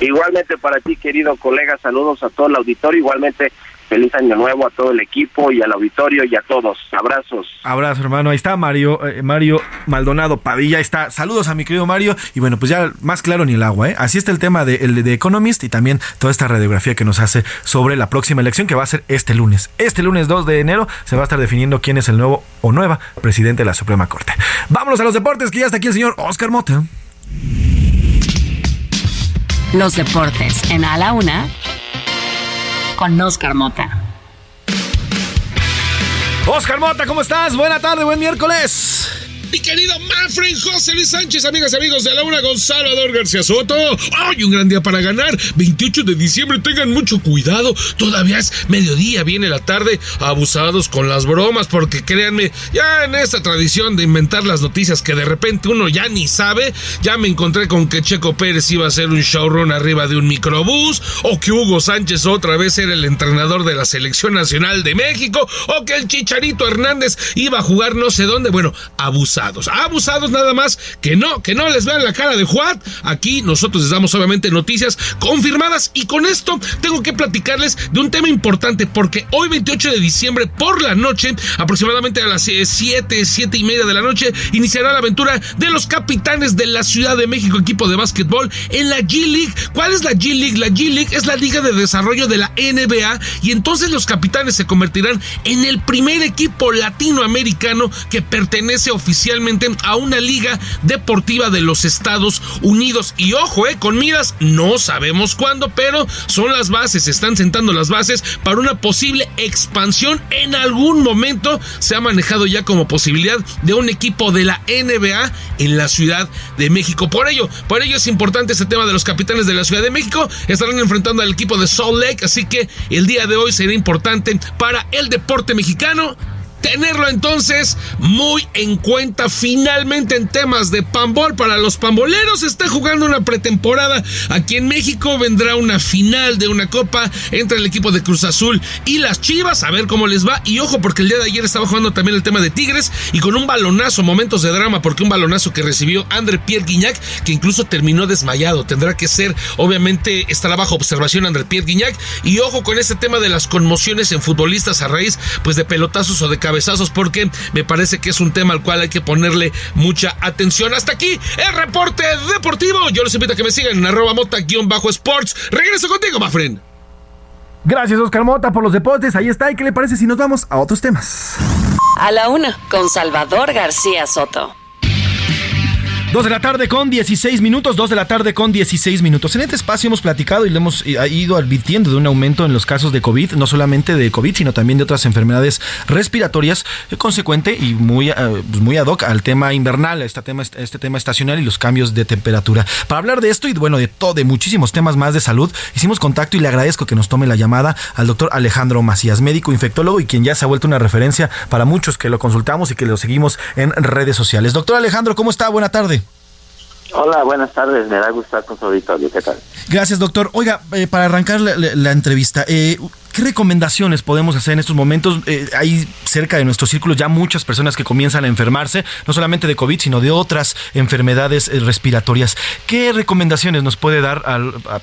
Igualmente para ti, querido colega, saludos a todo el auditorio. Igualmente feliz año nuevo a todo el equipo y al auditorio y a todos. Abrazos. Abrazo, hermano. Ahí está Mario, eh, Mario Maldonado Padilla. Ahí está. Saludos a mi querido Mario. Y bueno, pues ya más claro ni el agua, ¿eh? Así está el tema de, el de Economist y también toda esta radiografía que nos hace sobre la próxima elección que va a ser este lunes. Este lunes 2 de enero se va a estar definiendo quién es el nuevo o nueva presidente de la Suprema Corte. Vámonos a los deportes, que ya está aquí el señor Oscar Mota. Los deportes en A la Una con Oscar Mota. Oscar Mota, ¿cómo estás? Buena tarde, buen miércoles. Mi querido Manfred José Luis Sánchez, amigas y amigos de la una con Salvador García Soto. ¡Ay, un gran día para ganar! 28 de diciembre, tengan mucho cuidado. Todavía es mediodía, viene la tarde. Abusados con las bromas, porque créanme, ya en esta tradición de inventar las noticias que de repente uno ya ni sabe, ya me encontré con que Checo Pérez iba a hacer un showrun arriba de un microbús, o que Hugo Sánchez otra vez era el entrenador de la Selección Nacional de México, o que el Chicharito Hernández iba a jugar no sé dónde. Bueno, abusados abusados. nada más que no, que no les vean la cara de Juan. Aquí nosotros les damos obviamente noticias confirmadas y con esto tengo que platicarles de un tema importante porque hoy 28 de diciembre por la noche, aproximadamente a las 7, 7 y media de la noche, iniciará la aventura de los capitanes de la Ciudad de México, equipo de básquetbol, en la G League. ¿Cuál es la G League? La G League es la liga de desarrollo de la NBA y entonces los capitanes se convertirán en el primer equipo latinoamericano que pertenece oficialmente a una liga deportiva de los Estados Unidos. Y ojo, eh, con miras, no sabemos cuándo, pero son las bases, se están sentando las bases para una posible expansión. En algún momento se ha manejado ya como posibilidad de un equipo de la NBA en la Ciudad de México. Por ello, por ello es importante este tema de los capitanes de la Ciudad de México. Estarán enfrentando al equipo de Salt Lake, así que el día de hoy será importante para el deporte mexicano tenerlo entonces muy en cuenta. Finalmente en temas de pambol para los pamboleros está jugando una pretemporada. Aquí en México vendrá una final de una copa entre el equipo de Cruz Azul y las Chivas. A ver cómo les va. Y ojo porque el día de ayer estaba jugando también el tema de Tigres y con un balonazo, momentos de drama porque un balonazo que recibió André Pierre Guignac que incluso terminó desmayado. Tendrá que ser, obviamente, estará bajo observación André Pierre Guignac. Y ojo con ese tema de las conmociones en futbolistas a raíz pues de pelotazos o de cabeza porque me parece que es un tema al cual hay que ponerle mucha atención. Hasta aquí el reporte deportivo. Yo les invito a que me sigan en arroba mota-sports. Regreso contigo, my friend. Gracias, Oscar Mota, por los deportes. Ahí está. ¿Y qué le parece si nos vamos a otros temas? A la una, con Salvador García Soto. Dos de la tarde con 16 minutos, dos de la tarde con 16 minutos. En este espacio hemos platicado y le hemos eh, ido advirtiendo de un aumento en los casos de COVID, no solamente de COVID, sino también de otras enfermedades respiratorias, eh, consecuente y muy, eh, pues muy ad hoc al tema invernal, a este tema, este tema estacional y los cambios de temperatura. Para hablar de esto y bueno, de todo, de muchísimos temas más de salud, hicimos contacto y le agradezco que nos tome la llamada al doctor Alejandro Macías, médico infectólogo y quien ya se ha vuelto una referencia para muchos que lo consultamos y que lo seguimos en redes sociales. Doctor Alejandro, ¿cómo está? Buena tarde. Hola, buenas tardes. Me da gusto estar con su auditorio. ¿Qué tal? Gracias, doctor. Oiga, eh, para arrancar la, entrevista, eh, ¿qué recomendaciones podemos hacer en estos momentos? Eh, hay cerca de nuestro círculo ya muchas personas que comienzan a enfermarse, no solamente de COVID, sino de otras enfermedades respiratorias. ¿Qué recomendaciones nos puede dar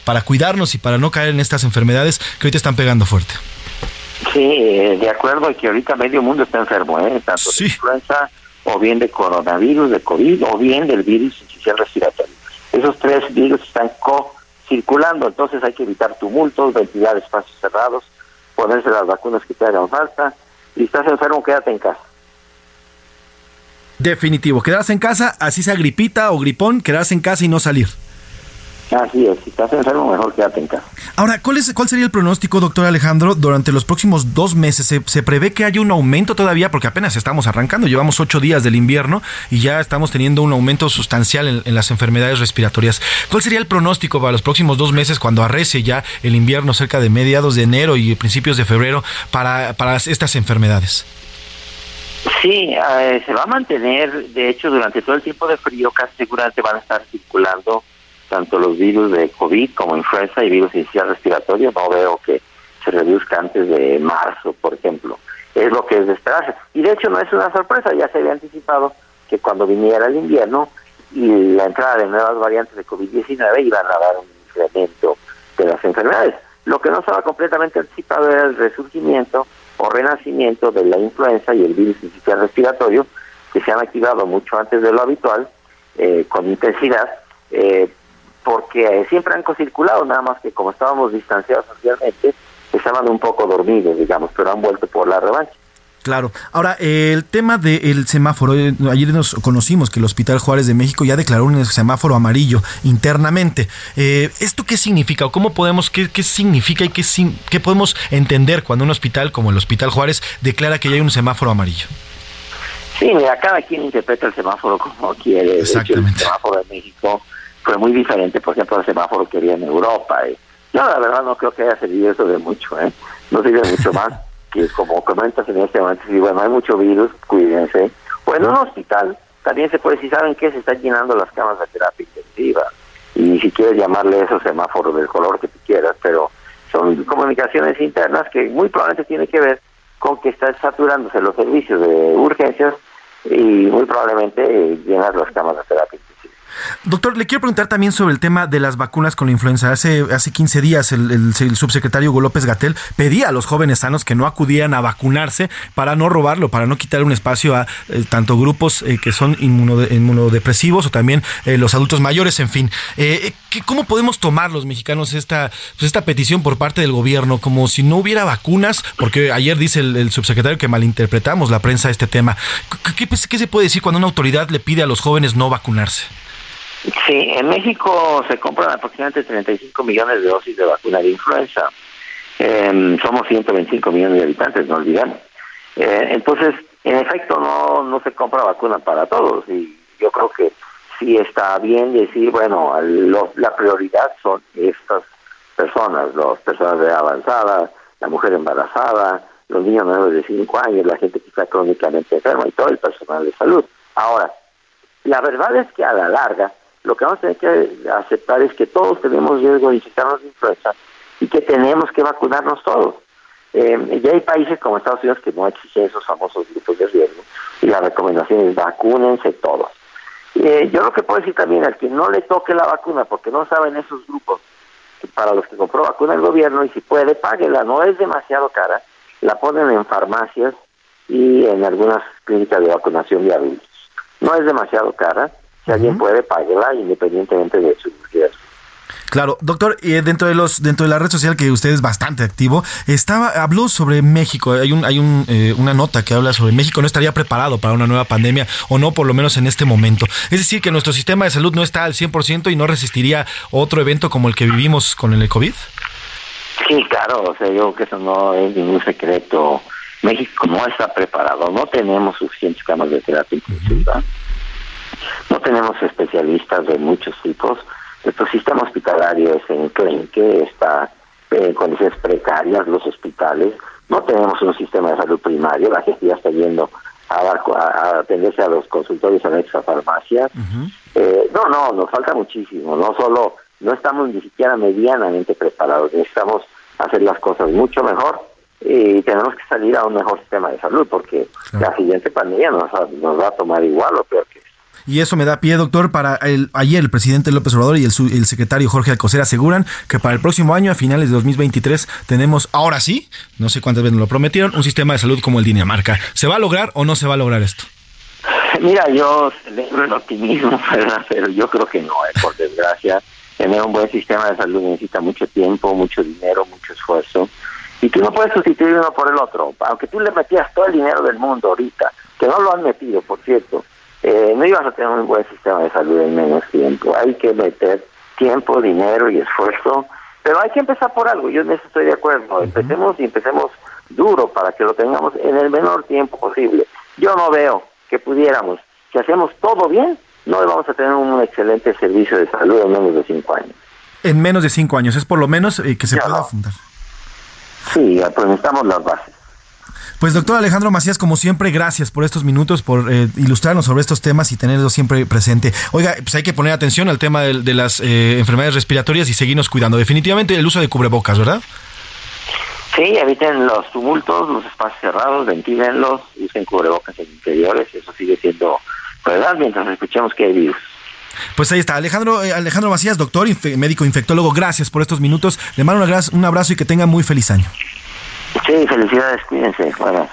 para cuidarnos y para no caer en estas enfermedades que ahorita están pegando fuerte? Sí, de acuerdo, que ahorita medio mundo está enfermo, ¿eh? Tanto de influenza o bien de coronavirus, de COVID, o bien del virus respiratorio. Esos tres virus están co-circulando, entonces hay que evitar tumultos, ventilar espacios cerrados, ponerse las vacunas que te hagan falta. Y estás enfermo, quédate en casa. Definitivo, quedarse en casa, así sea gripita o gripón, quedarse en casa y no salir. Así es, si estás enfermo, mejor quédate en casa. Ahora, ¿cuál, es, ¿cuál sería el pronóstico, doctor Alejandro, durante los próximos dos meses? ¿Se, prevé que haya un aumento todavía? Porque apenas estamos arrancando, llevamos ocho días del invierno y ya estamos teniendo un aumento sustancial en, las enfermedades respiratorias. ¿Cuál sería el pronóstico para los próximos dos meses cuando arrece ya el invierno cerca de mediados de enero y principios de febrero para, para estas enfermedades? Sí, eh, se va a mantener, de hecho, durante todo el tiempo de frío casi seguramente van a estar circulando tanto los virus de COVID como influenza y virus inicial respiratorio, no veo que se reduzca antes de marzo, por ejemplo. Es lo que es de esperarse. Y de hecho no es una sorpresa, ya se había anticipado que cuando viniera el invierno y la entrada de nuevas variantes de COVID-19 iban a dar un incremento de las enfermedades. Lo que no estaba completamente anticipado era el resurgimiento o renacimiento de la influenza y el virus inicial respiratorio, que se han activado mucho antes de lo habitual, eh, con intensidad, eh, porque siempre han circulado, nada más que como estábamos distanciados socialmente, estaban un poco dormidos, digamos, pero han vuelto por la revancha. Claro. Ahora, el tema del semáforo. Eh, ayer nos conocimos que el Hospital Juárez de México ya declaró un semáforo amarillo internamente. Eh, ¿Esto qué significa o cómo podemos, qué, qué significa y qué, qué podemos entender cuando un hospital como el Hospital Juárez declara que ya hay un semáforo amarillo? Sí, mira, cada quien interpreta el semáforo como quiere. Exactamente. el semáforo de México fue muy diferente, por ejemplo, el semáforo que había en Europa. Y yo la verdad no creo que haya servido eso de mucho, ¿eh? No sirve mucho (laughs) más que como comentas en este momento, si bueno, hay mucho virus, cuídense. O en un hospital también se puede, si saben que se están llenando las camas de terapia intensiva, y si quieres llamarle eso semáforo del color que tú quieras, pero son comunicaciones internas que muy probablemente tienen que ver con que están saturándose los servicios de urgencias y muy probablemente eh, llenar las camas de terapia intensiva. Doctor, le quiero preguntar también sobre el tema de las vacunas con la influenza. Hace, hace 15 días el, subsecretario Hugo López Gatel pedía a los jóvenes sanos que no acudieran a vacunarse para no robarlo, para no quitar un espacio a eh, tanto grupos eh, que son inmunodepresivos o también eh, los adultos mayores, en fin. ¿Cómo podemos tomar los mexicanos esta, pues esta petición por parte del gobierno? Como si no hubiera vacunas, porque ayer dice el, subsecretario que malinterpretamos la prensa este tema. ¿Qué, ¿Qué se puede decir cuando una autoridad le pide a los jóvenes no vacunarse? Sí, en México se compran aproximadamente 35 millones de dosis de vacuna de influenza. Em, somos 125 millones de habitantes, no olvidemos. Eh, entonces, en efecto, no, no se compra vacuna para todos y yo creo que sí está bien decir, bueno, la prioridad son estas personas, las personas de avanzada, la mujer embarazada, los niños menores de 5 años, la gente que está crónicamente enferma y todo el personal de salud. Ahora, la verdad es que a la larga, lo que vamos a tener que aceptar es que todos tenemos riesgo de infectarnos de influenza y que tenemos que vacunarnos todos. Eh, ya hay países como Estados Unidos que no exigen esos famosos grupos de riesgo y la recomendación es vacúnense todos. Eh, yo lo que puedo decir también al que no le toque la vacuna porque no saben esos grupos para los que compró vacuna el gobierno y si puede, páguela, no es demasiado cara, la ponen en farmacias y en algunas clínicas de vacunación de adultos. No es demasiado cara, si alguien puede, pagarla independientemente de su riesgo. Claro, doctor, eh, dentro de los dentro de la red social que usted es bastante activo, estaba habló sobre México. Hay un hay un, eh, una nota que habla sobre México no estaría preparado para una nueva pandemia o no por lo menos en este momento. Es decir, que nuestro sistema de salud no está al 100% y no resistiría otro evento como el que vivimos con el COVID. Sí, claro, o sea, yo creo que eso no es ningún secreto. México no está preparado, no tenemos suficientes camas de terapia intensiva, no tenemos especialistas de muchos tipos. Nuestro sistema hospitalario es enclenque, está en condiciones precarias los hospitales, no tenemos un sistema de salud primario, la gente ya está yendo a, atenderse a los consultorios anexos a farmacias. Eh, no, no, nos falta muchísimo, no solo, no estamos ni siquiera medianamente preparados, necesitamos hacer las cosas mucho mejor y tenemos que salir a un mejor sistema de salud porque la siguiente pandemia nos, nos va a tomar igual o peor que y eso me da pie, doctor, para el, ayer el presidente López Obrador y el, el, secretario Jorge Alcocer aseguran que para el próximo año, a finales de 2023, tenemos, ahora sí, no sé cuántas veces nos lo prometieron, un sistema de salud como el Dinamarca. ¿Se va a lograr o no se va a lograr esto? (laughs) Mira, yo celebro el optimismo, (laughs) pero yo creo que no, eh, por desgracia. Tener un buen sistema de salud necesita mucho tiempo, mucho dinero, mucho esfuerzo. Y tú no puedes sustituir uno por el otro. Aunque tú le metías todo el dinero del mundo ahorita, que no lo han metido, por cierto, eh, no ibas a tener un buen sistema de salud en menos tiempo. Hay que meter tiempo, dinero y esfuerzo, pero hay que empezar por algo. Yo en eso estoy de acuerdo. Empecemos y empecemos duro para que lo tengamos en el menor tiempo posible. Yo no veo que pudiéramos, si hacemos todo bien, no vamos a tener un excelente servicio de salud en menos de cinco años. En menos de cinco años, es por lo menos eh, que se pueda fundar. Sí, pues necesitamos las bases. Pues doctor Alejandro Macías, como siempre, gracias por estos minutos, por eh, ilustrarnos sobre estos temas y tenerlos siempre presente. Oiga, pues hay que poner atención al tema de, las eh, enfermedades respiratorias y seguirnos cuidando. Definitivamente el uso de cubrebocas, ¿verdad? Sí, eviten los tumultos, los espacios cerrados, ventílenlos, usen cubrebocas en interiores, eso sigue siendo verdad mientras escuchemos que hay virus. Pues ahí está, Alejandro, eh, Alejandro Macías, doctor, médico infectólogo, gracias por estos minutos. Le mando un abrazo y que tenga muy feliz año. Sí, felicidades, cuídense. Bueno,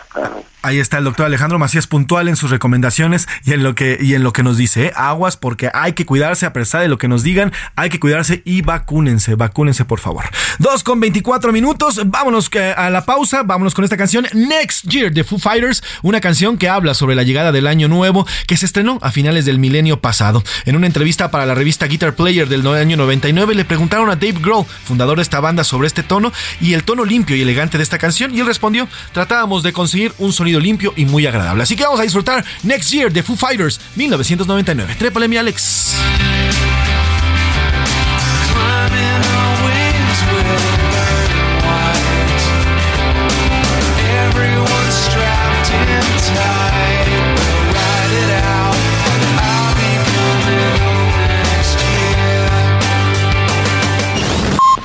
Ahí está el doctor Alejandro Macías puntual en sus recomendaciones y en lo que y en lo que nos dice, ¿eh? aguas porque hay que cuidarse a pesar de lo que nos digan, hay que cuidarse y vacúnense, vacúnense por favor. Dos con 24 minutos, vámonos a la pausa, vámonos con esta canción Next Year de Foo Fighters, una canción que habla sobre la llegada del año nuevo que se estrenó a finales del milenio pasado. En una entrevista para la revista Guitar Player del año 99 le preguntaron a Dave Grohl, fundador de esta banda, sobre este tono y el tono limpio y elegante de esta canción y él respondió, tratábamos de conseguir un sonido limpio y muy agradable. Así que vamos a disfrutar Next Year de Foo Fighters 1999. Trépale mi Alex.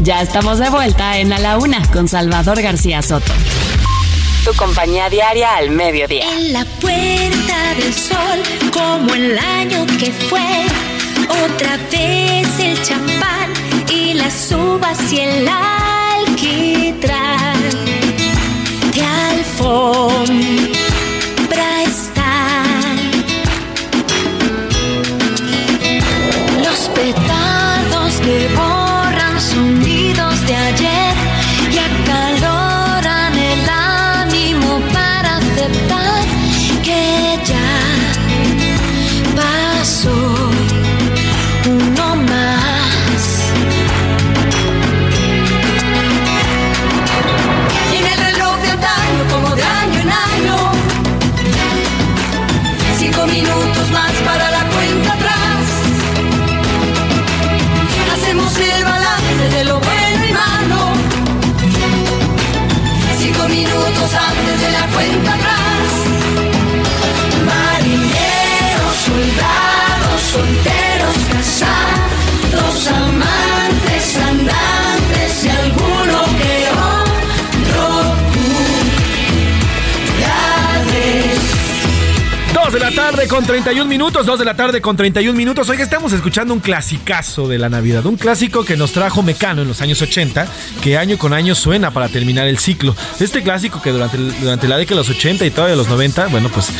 Ya estamos de vuelta en A la Una con Salvador García Soto. Tu compañía diaria al mediodía. En la puerta del sol, como el año que fue, otra vez el champán y las uvas y el alquitrán. De alfombra con 31 minutos, 2 de la tarde con 31 minutos. Hoy estamos escuchando un clasicazo de la Navidad, un clásico que nos trajo Mecano en los años 80, que año con año suena para terminar el ciclo. Este clásico que durante, durante la década de los 80 y todavía de los 90, bueno, pues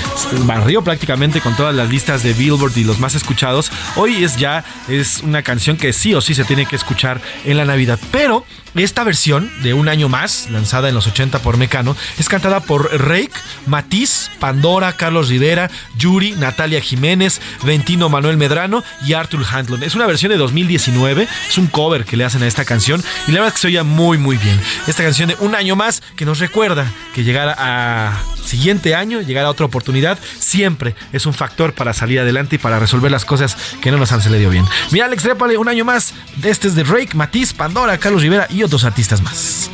barrió prácticamente con todas las listas de Billboard y los más escuchados. Hoy es ya es una canción que sí o sí se tiene que escuchar en la Navidad, pero esta versión de Un año más, lanzada en los 80 por Mecano, es cantada por Rake, Matiz, Pandora, Carlos Rivera, Yuri, Natalia Jiménez, Ventino Manuel Medrano y Arthur Handlon. Es una versión de 2019, es un cover que le hacen a esta canción y la verdad es que se oye muy muy bien. Esta canción de Un año más que nos recuerda que llegar a siguiente año, llegar a otra oportunidad, siempre es un factor para salir adelante y para resolver las cosas que no nos han salido bien. Mira, Alex Trépale, un año más. Este es de Rake, Matiz, Pandora, Carlos Rivera y otros artistas más.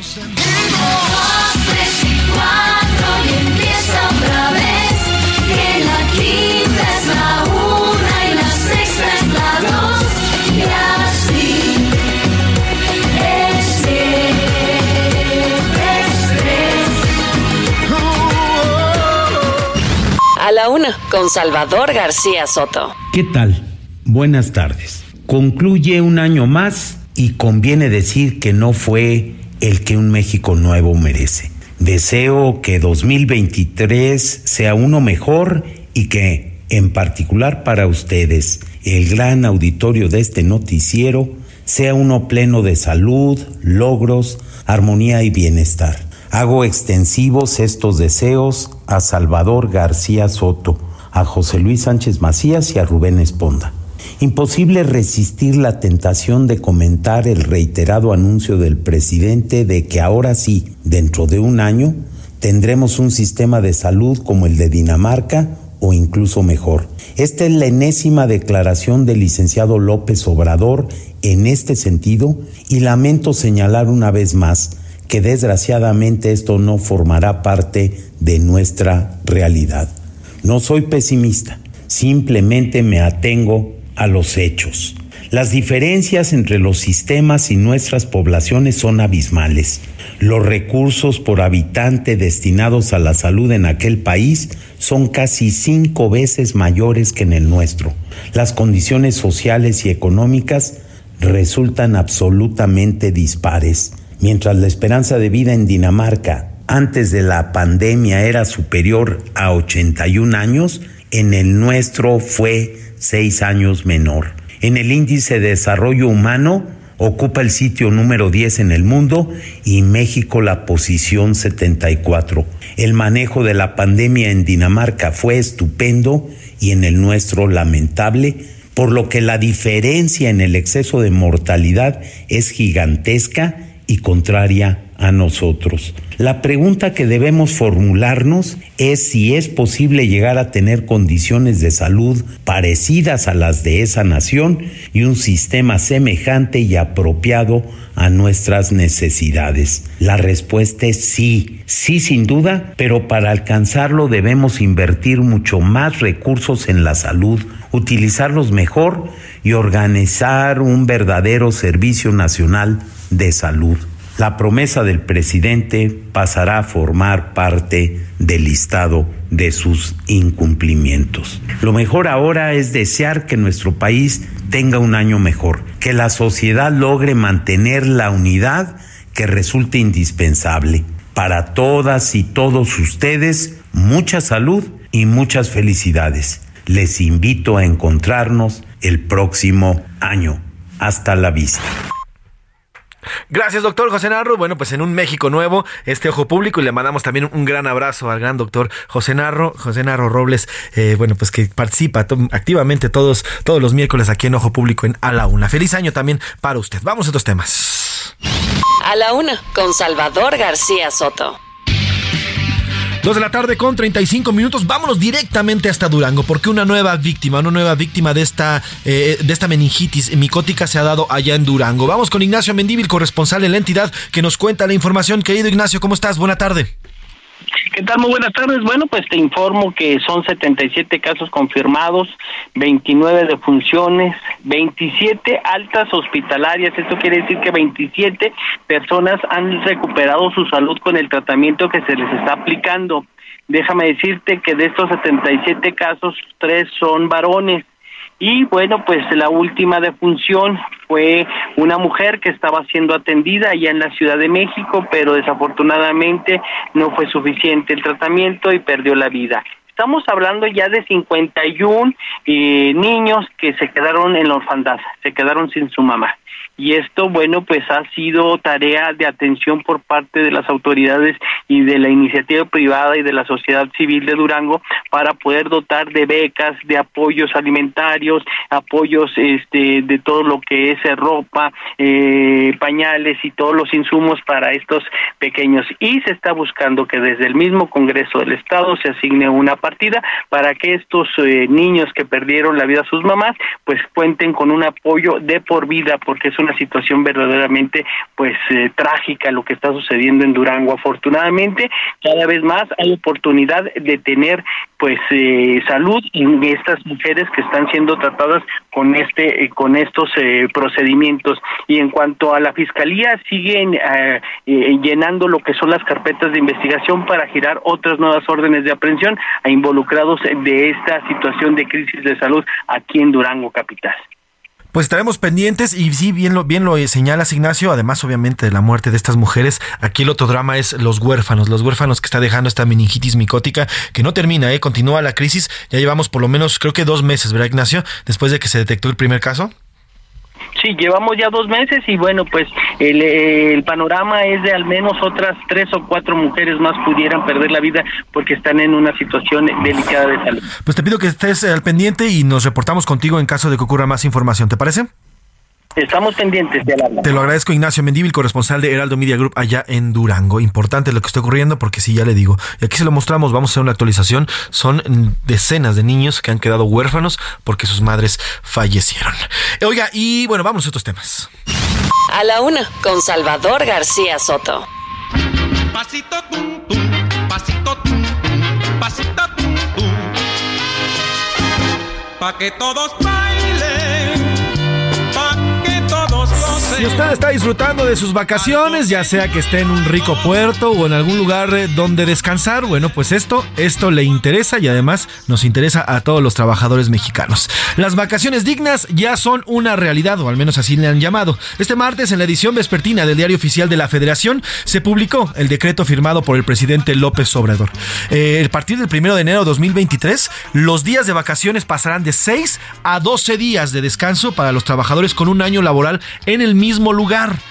A la una, con Salvador García Soto. ¿Qué tal? Buenas tardes. Concluye un año más y conviene decir que no fue el que un México nuevo merece. Deseo que 2023 sea uno mejor y que, en particular para ustedes, el gran auditorio de este noticiero, sea uno pleno de salud, logros, armonía y bienestar. Hago extensivos estos deseos a Salvador García Soto, a José Luis Sánchez Macías y a Rubén Esponda. Imposible resistir la tentación de comentar el reiterado anuncio del presidente de que ahora sí, dentro de un año, tendremos un sistema de salud como el de Dinamarca o incluso mejor. Esta es la enésima declaración del licenciado López Obrador en este sentido y lamento señalar una vez más que desgraciadamente esto no formará parte de nuestra realidad. No soy pesimista, simplemente me atengo a los hechos. Las diferencias entre los sistemas y nuestras poblaciones son abismales. Los recursos por habitante destinados a la salud en aquel país son casi cinco veces mayores que en el nuestro. Las condiciones sociales y económicas resultan absolutamente dispares. Mientras la esperanza de vida en Dinamarca antes de la pandemia era superior a 81 años, en el nuestro fue seis años menor. En el índice de desarrollo humano ocupa el sitio número 10 en el mundo y México la posición 74. El manejo de la pandemia en Dinamarca fue estupendo y en el nuestro lamentable, por lo que la diferencia en el exceso de mortalidad es gigantesca y contraria a nosotros. La pregunta que debemos formularnos es si es posible llegar a tener condiciones de salud parecidas a las de esa nación y un sistema semejante y apropiado a nuestras necesidades. La respuesta es sí, sí sin duda, pero para alcanzarlo debemos invertir mucho más recursos en la salud, utilizarlos mejor y organizar un verdadero servicio nacional de salud la promesa del presidente pasará a formar parte del listado de sus incumplimientos. Lo mejor ahora es desear que nuestro país tenga un año mejor, que la sociedad logre mantener la unidad que resulta indispensable. Para todas y todos ustedes, mucha salud y muchas felicidades. Les invito a encontrarnos el próximo año. Hasta la vista. Gracias, doctor José Narro. Bueno, pues en un México nuevo, este ojo público, y le mandamos también un gran abrazo al gran doctor José Narro, José Narro Robles, eh, bueno, pues que participa activamente todos, todos los miércoles aquí en Ojo Público en A la Una. Feliz año también para usted. Vamos a estos temas. A la Una, con Salvador García Soto. Dos de la tarde con 35 minutos. Vámonos directamente hasta Durango, porque una nueva víctima, una nueva víctima de esta, eh, de esta meningitis micótica se ha dado allá en Durango. Vamos con Ignacio Mendívil, corresponsal de la entidad, que nos cuenta la información. Querido Ignacio, ¿cómo estás? Buena tarde. ¿Qué tal? Muy buenas tardes. Bueno, pues te informo que son 77 casos confirmados, 29 defunciones, 27 altas hospitalarias. Esto quiere decir que 27 personas han recuperado su salud con el tratamiento que se les está aplicando. Déjame decirte que de estos 77 casos, tres son varones. Y bueno, pues la última defunción fue una mujer que estaba siendo atendida allá en la Ciudad de México, pero desafortunadamente no fue suficiente el tratamiento y perdió la vida. Estamos hablando ya de 51 eh, niños que se quedaron en la orfandad, se quedaron sin su mamá y esto, bueno, pues ha sido tarea de atención por parte de las autoridades y de la iniciativa privada y de la sociedad civil de Durango para poder dotar de becas, de apoyos alimentarios, apoyos este, de todo lo que es ropa, eh, pañales y todos los insumos para estos pequeños. Y se está buscando que desde el mismo Congreso del Estado se asigne una partida para que estos eh, niños que perdieron la vida a sus mamás, pues cuenten con un apoyo de por vida, porque es una situación verdaderamente pues eh, trágica lo que está sucediendo en Durango. Afortunadamente, cada vez más hay oportunidad de tener pues eh, salud en estas mujeres que están siendo tratadas con este eh, con estos procedimientos y en cuanto a la fiscalía siguen llenando lo que son las carpetas de investigación para girar otras nuevas órdenes de aprehensión a involucrados de esta situación de crisis de salud aquí en Durango capital. Pues estaremos pendientes y sí, bien lo, bien lo señalas Ignacio, además obviamente de la muerte de estas mujeres, aquí el otro drama es los huérfanos, los huérfanos que está dejando esta meningitis micótica que no termina, ¿eh? continúa la crisis, ya llevamos por lo menos creo que dos meses, ¿verdad Ignacio? Después de que se detectó el primer caso. Sí, llevamos ya dos meses y bueno, pues el, panorama es de al menos otras tres o cuatro mujeres más pudieran perder la vida porque están en una situación delicada de salud. Pues te pido que estés al pendiente y nos reportamos contigo en caso de que ocurra más información, ¿te parece? Estamos pendientes de Te lo agradezco, Ignacio Mendívil, corresponsal de Heraldo Media Group allá en Durango. Importante lo que está ocurriendo porque sí, ya le digo. Y aquí se lo mostramos, vamos a hacer una actualización. Son decenas de niños que han quedado huérfanos porque sus madres fallecieron. Oiga, y bueno, vamos a otros temas. A la una, con Salvador García Soto. Pasito tum tum, pasito tum tum, pasito tum tum. Pa' que todos Si usted está disfrutando de sus vacaciones, ya sea que esté en un rico puerto o en algún lugar eh, donde descansar, bueno, pues esto, esto le interesa y además nos interesa a todos los trabajadores mexicanos. Las vacaciones dignas ya son una realidad, o al menos así le han llamado. Este martes, en la edición vespertina del Diario Oficial de la Federación, se publicó el decreto firmado por el presidente López Obrador. Eh, a partir del 1 de enero de 2023, los días de vacaciones pasarán de 6 a 12 días de descanso para los trabajadores con un año laboral en el mismo lugar.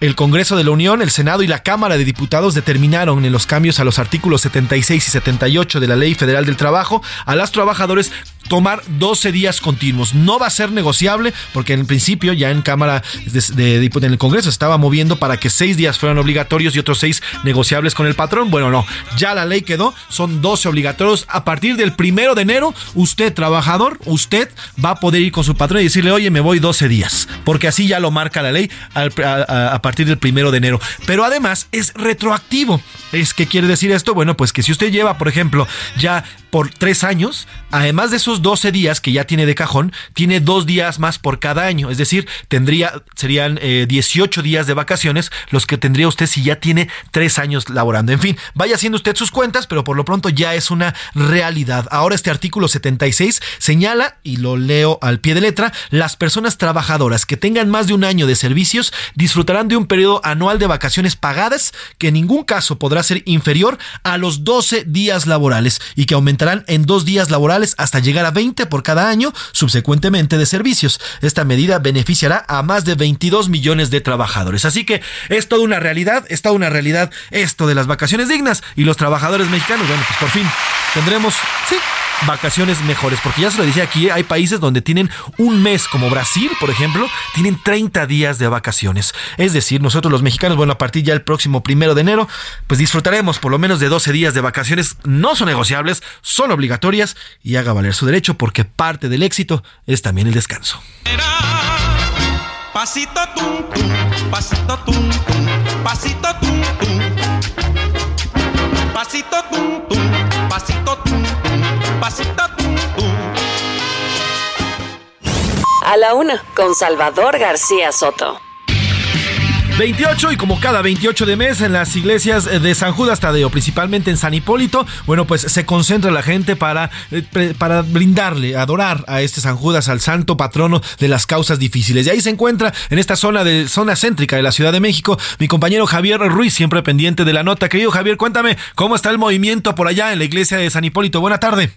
El Congreso de la Unión, el Senado y la Cámara de Diputados determinaron en los cambios a los artículos 76 y 78 de la Ley Federal del Trabajo a los trabajadores tomar 12 días continuos. No va a ser negociable porque en principio ya en Cámara de, en el Congreso estaba moviendo para que 6 días fueran obligatorios y otros 6 negociables con el patrón. Bueno, no, ya la ley quedó, son 12 obligatorios. A partir del primero de enero, usted trabajador, usted va a poder ir con su patrón y decirle, oye, me voy 12 días, porque así ya lo marca la ley a, partir del primero de enero. Pero además es retroactivo. ¿Es qué quiere decir esto? Bueno, pues que si usted lleva, por ejemplo, ya por tres años, además de esos 12 días que ya tiene de cajón, tiene dos días más por cada año. Es decir, tendría, serían 18 eh, días de vacaciones los que tendría usted si ya tiene tres años laborando. En fin, vaya haciendo usted sus cuentas, pero por lo pronto ya es una realidad. Ahora este artículo 76 señala, y lo leo al pie de letra, las personas trabajadoras que tengan más de un año de servicios disfrutarán de un periodo anual de vacaciones pagadas que en ningún caso podrá ser inferior a los 12 días laborales y que aumentará en dos días laborales hasta llegar a 20 por cada año subsecuentemente de servicios. Esta medida beneficiará a más de 22 millones de trabajadores. Así que es toda una realidad, es toda una realidad esto de las vacaciones dignas y los trabajadores mexicanos, bueno, pues por fin tendremos, sí, vacaciones mejores. Porque ya se lo decía aquí, hay países donde tienen un mes, como Brasil, por ejemplo, tienen 30 días de vacaciones. Es decir, nosotros los mexicanos, bueno, a partir ya el próximo primero de enero, pues disfrutaremos por lo menos de 12 días de vacaciones. No son negociables, son obligatorias y haga valer su derecho porque parte del éxito es también el descanso. Pasito tum, pasito tum, pasito A la una, con Salvador García Soto. 28 y como cada 28 de mes en las iglesias de San Judas Tadeo, principalmente en San Hipólito, bueno, pues se concentra la gente para, eh, para brindarle, adorar a este San Judas, al santo patrono de las causas difíciles. Y ahí se encuentra en esta zona de zona céntrica de la Ciudad de México mi compañero Javier Ruiz, siempre pendiente de la nota. Querido Javier, cuéntame cómo está el movimiento por allá en la iglesia de San Hipólito. Buena tarde.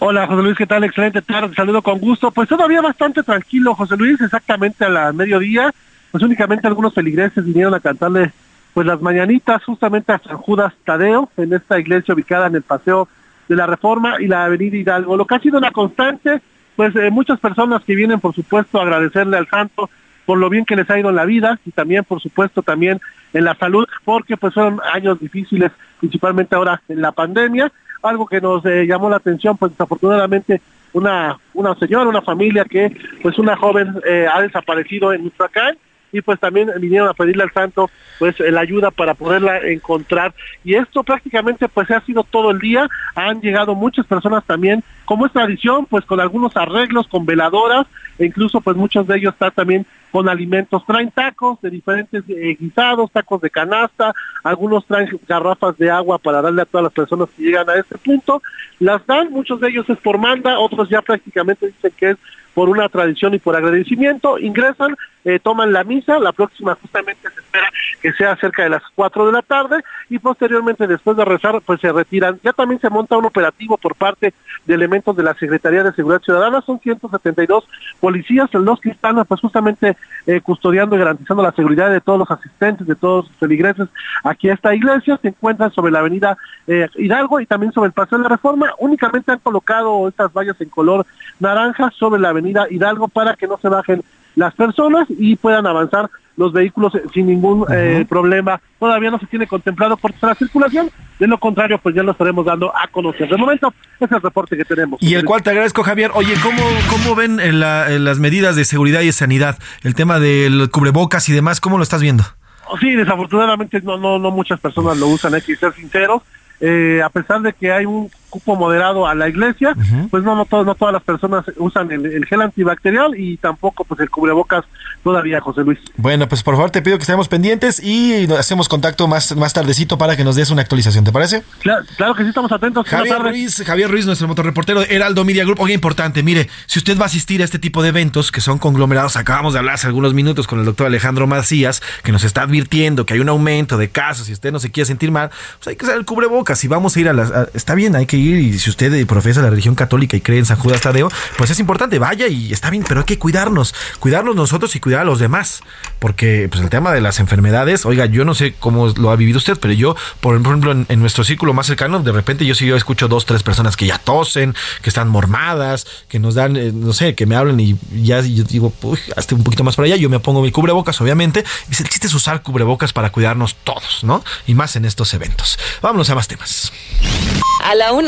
Hola José Luis, ¿qué tal? Excelente tarde, saludo con gusto. Pues todavía bastante tranquilo, José Luis, exactamente a la mediodía pues únicamente algunos feligreses vinieron a cantarle pues las mañanitas justamente a San Judas Tadeo, en esta iglesia ubicada en el Paseo de la Reforma y la Avenida Hidalgo. Lo que ha sido una constante, pues eh, muchas personas que vienen por supuesto a agradecerle al santo por lo bien que les ha ido en la vida y también por supuesto también en la salud, porque pues fueron años difíciles, principalmente ahora en la pandemia, algo que nos eh, llamó la atención, pues desafortunadamente una, una señora, una familia que pues una joven eh, ha desaparecido en Michoacán y pues también vinieron a pedirle al santo pues la ayuda para poderla encontrar. Y esto prácticamente pues ha sido todo el día. Han llegado muchas personas también como es tradición pues con algunos arreglos con veladoras e incluso pues muchos de ellos están también con alimentos. Traen tacos de diferentes eh, guisados tacos de canasta algunos traen garrafas de agua para darle a todas las personas que llegan a este punto. Las dan muchos de ellos es por manda otros ya prácticamente dicen que es por una tradición y por agradecimiento, ingresan, eh, toman la misa, la próxima justamente se espera que sea cerca de las 4 de la tarde y posteriormente después de rezar pues se retiran. Ya también se monta un operativo por parte de elementos de la Secretaría de Seguridad Ciudadana, son 172 policías los que están pues justamente eh, custodiando y garantizando la seguridad de todos los asistentes, de todos los feligreses aquí a esta iglesia, se encuentran sobre la avenida eh, Hidalgo y también sobre el Paseo de la Reforma, únicamente han colocado estas vallas en color naranja sobre la avenida Hidalgo para que no se bajen las personas y puedan avanzar los vehículos sin ningún eh, problema. Todavía no se tiene contemplado por la circulación, de lo contrario, pues ya lo estaremos dando a conocer. De momento, ese es el reporte que tenemos. Y el cual te agradezco, Javier. Oye, ¿cómo, cómo ven en las medidas de seguridad y sanidad? El tema del cubrebocas y demás, ¿cómo lo estás viendo? Sí, desafortunadamente no, no, no muchas personas lo usan, hay que ser sinceros. Eh, a pesar de que hay un cupo moderado a la iglesia, pues no, no, no todas las personas usan el, gel antibacterial y tampoco pues el cubrebocas todavía, José Luis. Bueno, pues por favor te pido que estemos pendientes y hacemos contacto más, más tardecito para que nos des una actualización, ¿te parece? Claro, que sí, estamos atentos. Javier Ruiz, Javier Ruiz, nuestro motorreportero Heraldo Media Group. Oye, importante, mire, si usted va a asistir a este tipo de eventos que son conglomerados, acabamos de hablar hace algunos minutos con el doctor Alejandro Macías, que nos está advirtiendo que hay un aumento de casos y usted no se quiere sentir mal, pues hay que usar el cubrebocas. Si vamos a ir a las... está bien, hay que y si usted profesa la religión católica y cree en San Judas Tadeo, pues es importante, vaya y está bien, pero hay que cuidarnos, cuidarnos nosotros y cuidar a los demás, porque pues el tema de las enfermedades, oiga, yo no sé cómo lo ha vivido usted, pero yo, por ejemplo, en, nuestro círculo más cercano, de repente yo sí escucho dos, tres personas que ya tosen, que están mormadas, que nos dan, eh, no sé, que me hablan y ya digo, uy, hasta un poquito más para allá, yo me pongo mi cubrebocas, obviamente, y el chiste es usar cubrebocas para cuidarnos todos, ¿no? Y más en estos eventos. Vámonos a más temas. A la una,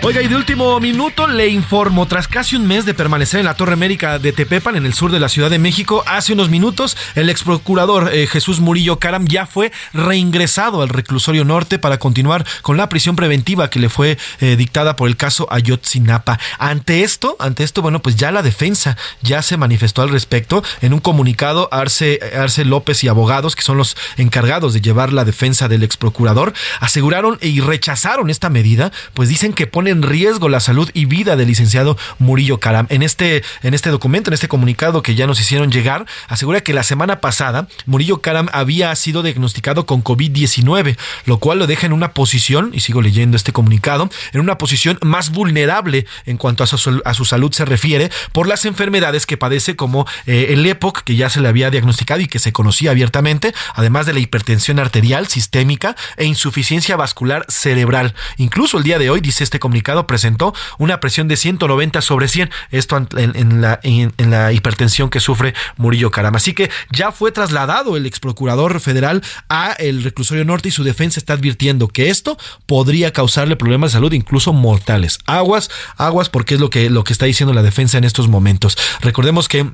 Oiga, y de último minuto le informo, tras casi un mes de permanecer en la Torre América de Tepepan, en el sur de la Ciudad de México, hace unos minutos el ex procurador eh, Jesús Murillo Caram ya fue reingresado al reclusorio norte para continuar con la prisión preventiva que le fue eh, dictada por el caso Ayotzinapa. Ante esto, ante esto, bueno, pues ya la defensa ya se manifestó al respecto en un comunicado Arce, Arce López y abogados, que son los encargados de llevar la defensa del ex procurador, aseguraron y rechazaron esta medida, pues dicen que pone en riesgo la salud y vida del licenciado Murillo Caram. En este, en este documento, en este comunicado que ya nos hicieron llegar, asegura que la semana pasada Murillo Caram había sido diagnosticado con COVID-19, lo cual lo deja en una posición, y sigo leyendo este comunicado, en una posición más vulnerable en cuanto a su, a su salud se refiere por las enfermedades que padece como eh, el EPOC, que ya se le había diagnosticado y que se conocía abiertamente, además de la hipertensión arterial sistémica e insuficiencia vascular cerebral. Incluso el día de hoy, dice este comunicado, presentó una presión de 190 sobre 100, esto en, la, en, la hipertensión que sufre Murillo Caram. Así que ya fue trasladado el ex procurador federal a el reclusorio norte y su defensa está advirtiendo que esto podría causarle problemas de salud, incluso mortales. Aguas, aguas, porque es lo que, lo que está diciendo la defensa en estos momentos. Recordemos que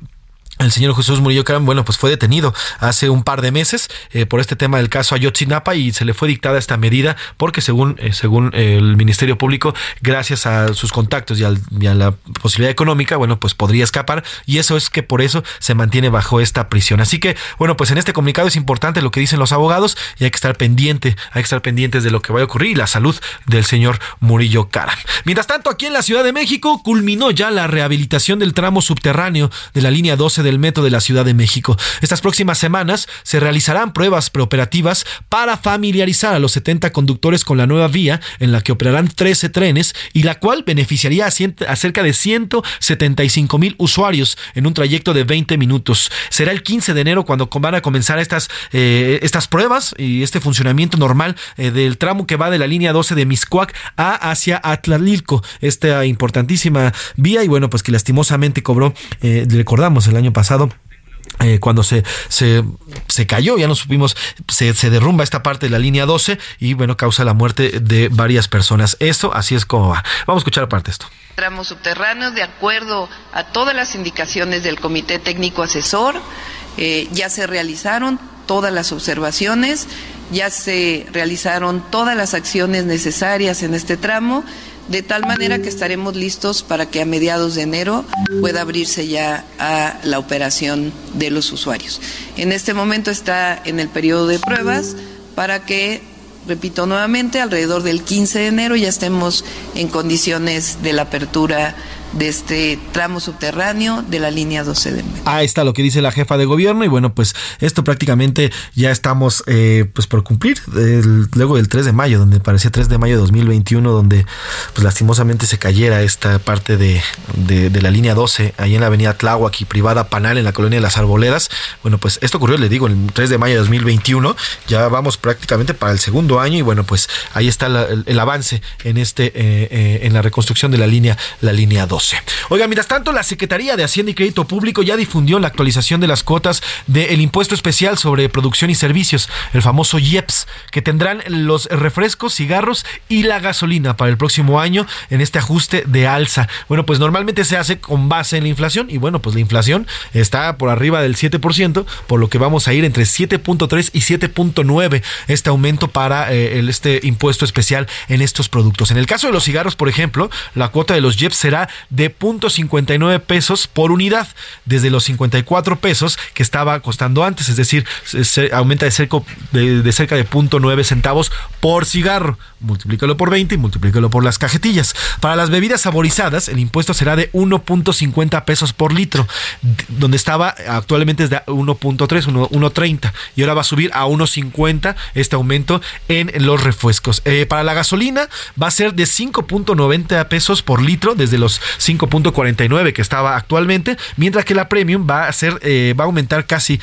el señor Jesús Murillo Caram, bueno, pues fue detenido hace un par de meses eh, por este tema del caso Ayotzinapa y se le fue dictada esta medida porque según, eh, según el Ministerio Público, gracias a sus contactos y, a la posibilidad económica, bueno, pues podría escapar y eso es que por eso se mantiene bajo esta prisión. Así que, bueno, pues en este comunicado es importante lo que dicen los abogados y hay que estar pendiente, hay que estar pendientes de lo que vaya a ocurrir y la salud del señor Murillo Caram. Mientras tanto, aquí en la Ciudad de México culminó ya la rehabilitación del tramo subterráneo de la línea 12 del metro de la Ciudad de México. Estas próximas semanas se realizarán pruebas preoperativas para familiarizar a los 70 conductores con la nueva vía en la que operarán 13 trenes y la cual beneficiaría a, cerca de 175 mil usuarios en un trayecto de 20 minutos. Será el 15 de enero cuando van a comenzar estas, eh, estas pruebas y este funcionamiento normal eh, del tramo que va de la línea 12 de Miscuac a hacia Atlalilco, esta importantísima vía y bueno, pues que lastimosamente cobró, eh, recordamos el año pasado, eh, cuando se, se, se, cayó, ya no supimos, se, se, derrumba esta parte de la línea 12 y bueno, causa la muerte de varias personas. Esto así es como va. Vamos a escuchar aparte esto. Tramos subterráneos, de acuerdo a todas las indicaciones del Comité Técnico Asesor, eh, ya se realizaron todas las observaciones, ya se realizaron todas las acciones necesarias en este tramo de tal manera que estaremos listos para que a mediados de enero pueda abrirse ya a la operación de los usuarios. En este momento está en el periodo de pruebas para que, repito nuevamente, alrededor del 15 de enero ya estemos en condiciones de la apertura de este tramo subterráneo de la línea 12 de metro. Ahí está lo que dice la jefa de gobierno y bueno, pues esto prácticamente ya estamos eh, pues por cumplir luego del 3 de mayo, donde parecía 3 de mayo de 2021, donde pues lastimosamente se cayera esta parte de, de, la línea 12 ahí en la avenida Tláhuac y privada Panal en la colonia de las Arboledas. Bueno, pues esto ocurrió, le digo, el 3 de mayo de 2021, ya vamos prácticamente para el segundo año y bueno, pues ahí está el, avance en este eh, eh, en la reconstrucción de la línea la línea 12. Oiga, mientras tanto, la Secretaría de Hacienda y Crédito Público ya difundió la actualización de las cuotas del impuesto especial sobre producción y servicios, el famoso IEPS, que tendrán los refrescos, cigarros y la gasolina para el próximo año en este ajuste de alza. Bueno, pues normalmente se hace con base en la inflación y bueno, pues la inflación está por arriba del 7%, por lo que vamos a ir entre 7.3 y 7.9 este aumento para eh, el, este impuesto especial en estos productos. En el caso de los cigarros, por ejemplo, la cuota de los IEPS será de 0.59 pesos por unidad, desde los 54 pesos que estaba costando antes, es decir, se aumenta de cerca de, de cerca de 0.9 centavos por cigarro. Multiplícalo por 20 y multiplícalo por las cajetillas. Para las bebidas saborizadas, el impuesto será de 1.50 pesos por litro, donde estaba actualmente es de 1.3, 1.30 y ahora va a subir a 1.50 este aumento en los refrescos. Eh, para la gasolina va a ser de 5.90 pesos por litro desde los 5.49 que estaba actualmente, mientras que la premium va a ser eh, va a aumentar casi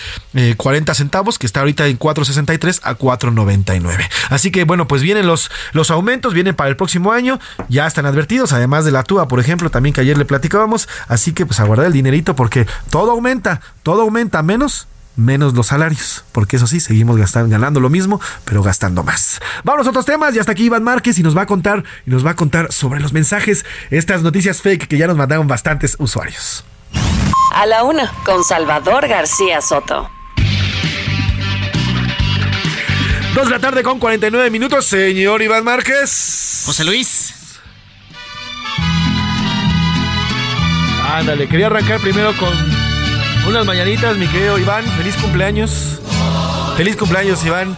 40 eh, centavos, que está ahorita en 4.63 a 4.99. Así que bueno, pues vienen los los aumentos, vienen para el próximo año, ya están advertidos, además de la TUA, por ejemplo, también que ayer le platicábamos, así que pues a guardar el dinerito porque todo aumenta, todo aumenta menos menos los salarios, porque eso sí, seguimos gastando, ganando lo mismo, pero gastando más. Vamos a otros temas, y hasta aquí Iván Márquez y nos va a contar, y nos va a contar sobre los mensajes, estas noticias fake que ya nos mandaron bastantes usuarios. A la una, con Salvador García Soto. Dos de la tarde con 49 minutos, señor Iván Márquez. José Luis. Ándale, quería arrancar primero con unas mañanitas, mi querido Iván. Feliz cumpleaños. Feliz cumpleaños, Iván.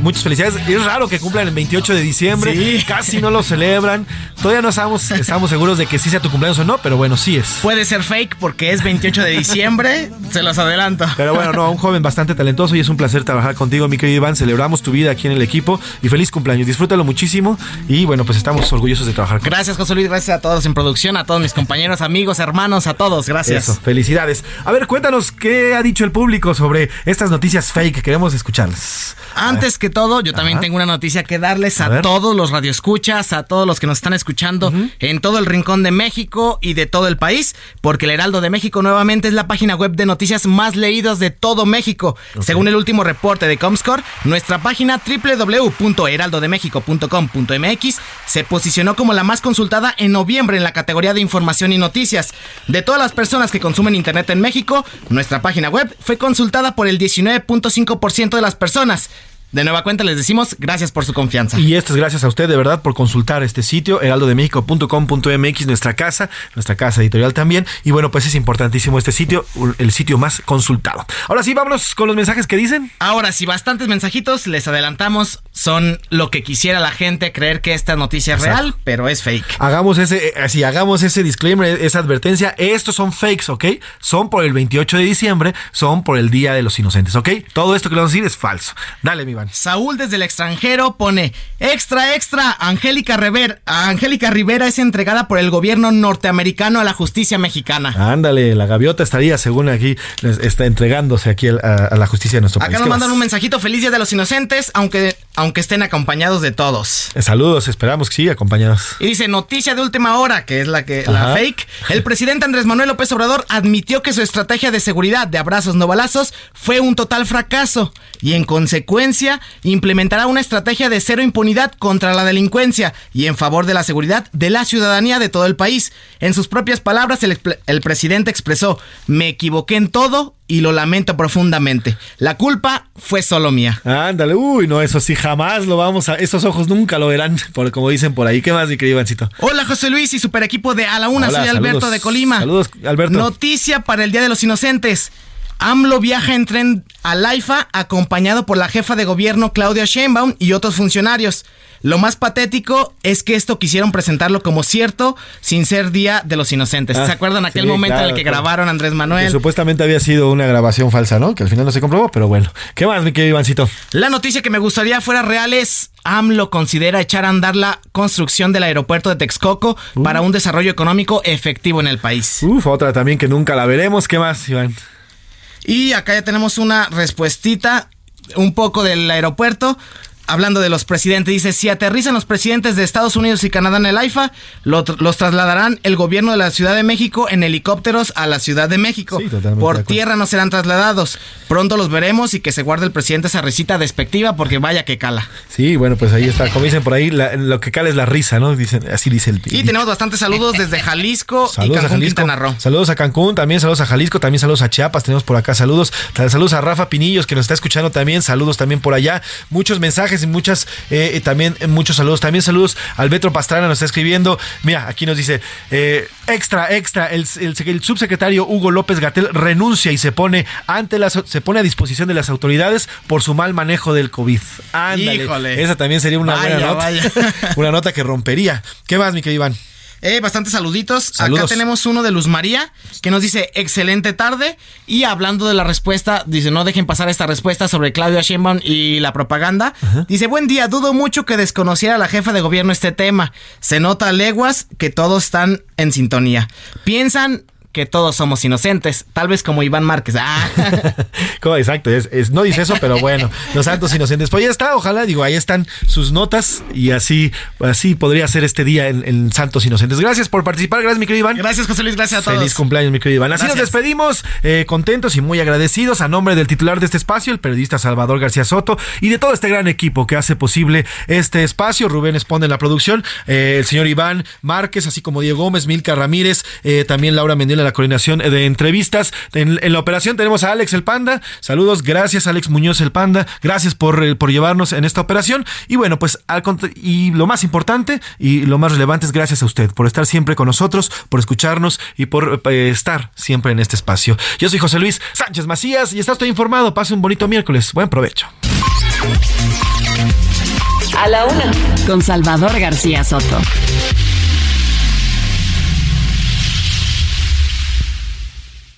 Muchas felicidades. Es raro que cumplan el 28 de diciembre. Casi no lo celebran. Todavía no estamos, estamos seguros de que sí sea tu cumpleaños o no, pero bueno, sí es. Puede ser fake porque es 28 de diciembre. (laughs) se los adelanto. Pero bueno, no, un joven bastante talentoso y es un placer trabajar contigo, mi querido Iván. Celebramos tu vida aquí en el equipo y feliz cumpleaños. Disfrútalo muchísimo y bueno, pues estamos orgullosos de trabajar. Gracias, José Luis. Gracias a todos en producción, a todos mis compañeros, amigos, hermanos, a todos. Gracias. Eso, felicidades. A ver, cuéntanos qué ha dicho el público sobre estas noticias fake. Queremos escucharlas. Antes antes que todo, yo también Ajá. tengo una noticia que darles A todos los radioescuchas, a todos los que nos están escuchando en todo el rincón de México y de todo el país, porque el Heraldo de México nuevamente es la página web de noticias más leídas de todo México. Según el último reporte de Comscore, nuestra página www.heraldodemexico.com.mx se posicionó como la más consultada en noviembre en la categoría de información y noticias. De todas las personas que consumen internet en México, nuestra página web fue consultada por el 19.5% de las personas. De nueva cuenta les decimos gracias por su confianza. Y esto es gracias a usted de verdad por consultar este sitio, heraldodemexico.com.mx, nuestra casa, nuestra casa editorial también. Y bueno, pues es importantísimo este sitio, el sitio más consultado. Ahora sí, vámonos con los mensajes que dicen. Ahora sí, bastantes mensajitos, les adelantamos, son lo que quisiera la gente creer que esta noticia es Exacto. real, pero es fake. Hagamos ese, eh, así, hagamos ese disclaimer, esa advertencia. Estos son fakes, ¿ok? Son por el 28 de diciembre, son por el Día de los Inocentes, ¿ok? Todo esto que le vamos a decir es falso. Dale, mi Iván. Saúl desde el extranjero pone extra extra Angélica Rivera Angélica Rivera es entregada por el gobierno norteamericano a la justicia mexicana. Ándale, la gaviota estaría, según aquí, está entregándose aquí a, a la justicia de nuestro país. Acá nos ¿Qué mandan un mensajito feliz día de los inocentes, aunque aunque estén acompañados de todos. Eh, Saludos, esperamos que sí, acompañados. Y dice noticia de última hora, que es la que la fake. El presidente Andrés Manuel López Obrador admitió que su estrategia de seguridad de abrazos no balazos fue un total fracaso y en consecuencia implementará una estrategia de cero impunidad contra la delincuencia y en favor de la seguridad de la ciudadanía de todo el país. En sus propias palabras, el, presidente expresó: "Me equivoqué en todo y lo lamento profundamente. La culpa fue solo mía." Ándale, uy, no, eso sí, jamás lo vamos a. Esos ojos nunca lo verán, por, como dicen por ahí. ¿Qué más, mi querido Ivancito? Hola José Luis y super equipo de A la Una, Hola, soy Alberto saludos. de Colima. Saludos, Alberto. Noticia para el Día de los Inocentes. AMLO viaja en tren a Laifa acompañado por la jefa de gobierno Claudia Sheinbaum y otros funcionarios. Lo más patético es que esto quisieron presentarlo como cierto sin ser Día de los Inocentes. Ah, ¿Se acuerdan aquel sí, momento en el que claro. grabaron a Andrés Que Manuel? supuestamente había sido una grabación falsa, ¿no? Que al final no se comprobó, pero bueno. ¿Qué más, mi querido Ivancito? La noticia que me gustaría fuera real es AMLO considera echar a andar la construcción del aeropuerto de Texcoco para un desarrollo económico efectivo en el país. Uf, otra también que nunca la veremos. ¿Qué más, Iván? Y acá ya tenemos una respuestita un poco del aeropuerto. Hablando de los presidentes, dice, si aterrizan los presidentes de Estados Unidos y Canadá en el AIFA, lo los trasladarán el gobierno de la Ciudad de México en helicópteros a la Ciudad de México. totalmente de Por tierra no serán trasladados. Pronto los veremos y que se guarde el presidente esa risita despectiva porque vaya que cala. Sí, bueno, pues ahí está. Como dicen por ahí, la- lo que cala es la risa, ¿no? Dicen, así dice el. Y tenemos bastantes saludos desde Jalisco y Saludos a Cancún, Jalisco. Quintana Roo. Saludos a Cancún, también saludos a Jalisco, también saludos a Chiapas, tenemos por acá saludos. Saludos a Rafa Pinillos que nos está escuchando también, saludos también por allá. Muchos mensajes y muchas, eh, también muchos saludos. También saludos al Betro Pastrana, nos está escribiendo. Mira, aquí nos dice, eh, extra, extra, el, el- el subsecretario Hugo López Gatel renuncia y se pone ante las, se pone a disposición de las autoridades por su mal manejo del COVID. Ándale. Híjole. Esa también sería una Vaya, buena nota. vaya. (laughs) una nota que rompería. ¿Qué más, mi querido Iván? Eh, bastantes saluditos. Saludos. Acá tenemos uno de Luz María que nos dice excelente tarde y hablando de la respuesta, dice no dejen pasar esta respuesta sobre Claudia Sheinbaum y la propaganda. Dice buen día, dudo mucho que desconociera la jefa de gobierno este tema. Se nota a leguas que todos están en sintonía. Piensan que todos somos inocentes, tal vez como Iván Márquez. Ah. (laughs) ¿Cómo? Exacto, es- es- no dice eso, pero bueno, los santos inocentes. Pues ya está, ojalá, digo, ahí están sus notas y así, así podría ser este día en, en Santos Inocentes. Gracias por participar, gracias mi querido Iván. Gracias José Luis, gracias a todos. Feliz cumpleaños, mi querido Iván. Así nos despedimos, eh, contentos y muy agradecidos a nombre del titular de este espacio, el periodista Salvador García Soto, y de todo este gran equipo que hace posible este espacio. Rubén Esponde en la producción, eh, el señor Iván Márquez, así como Diego Gómez, Milka Ramírez, eh, también Laura Mendiola en la coordinación de entrevistas. En, la operación tenemos a Alex el Panda. Saludos, gracias Alex Muñoz el Panda. Gracias por, eh, por llevarnos en esta operación. Y bueno, pues y lo más importante y lo más relevante es gracias a usted por estar siempre con nosotros, por escucharnos y por eh, estar siempre en este espacio. Yo soy José Luis Sánchez Macías y está usted informado. Pase un bonito miércoles. Buen provecho. A la una. Con Salvador García Soto.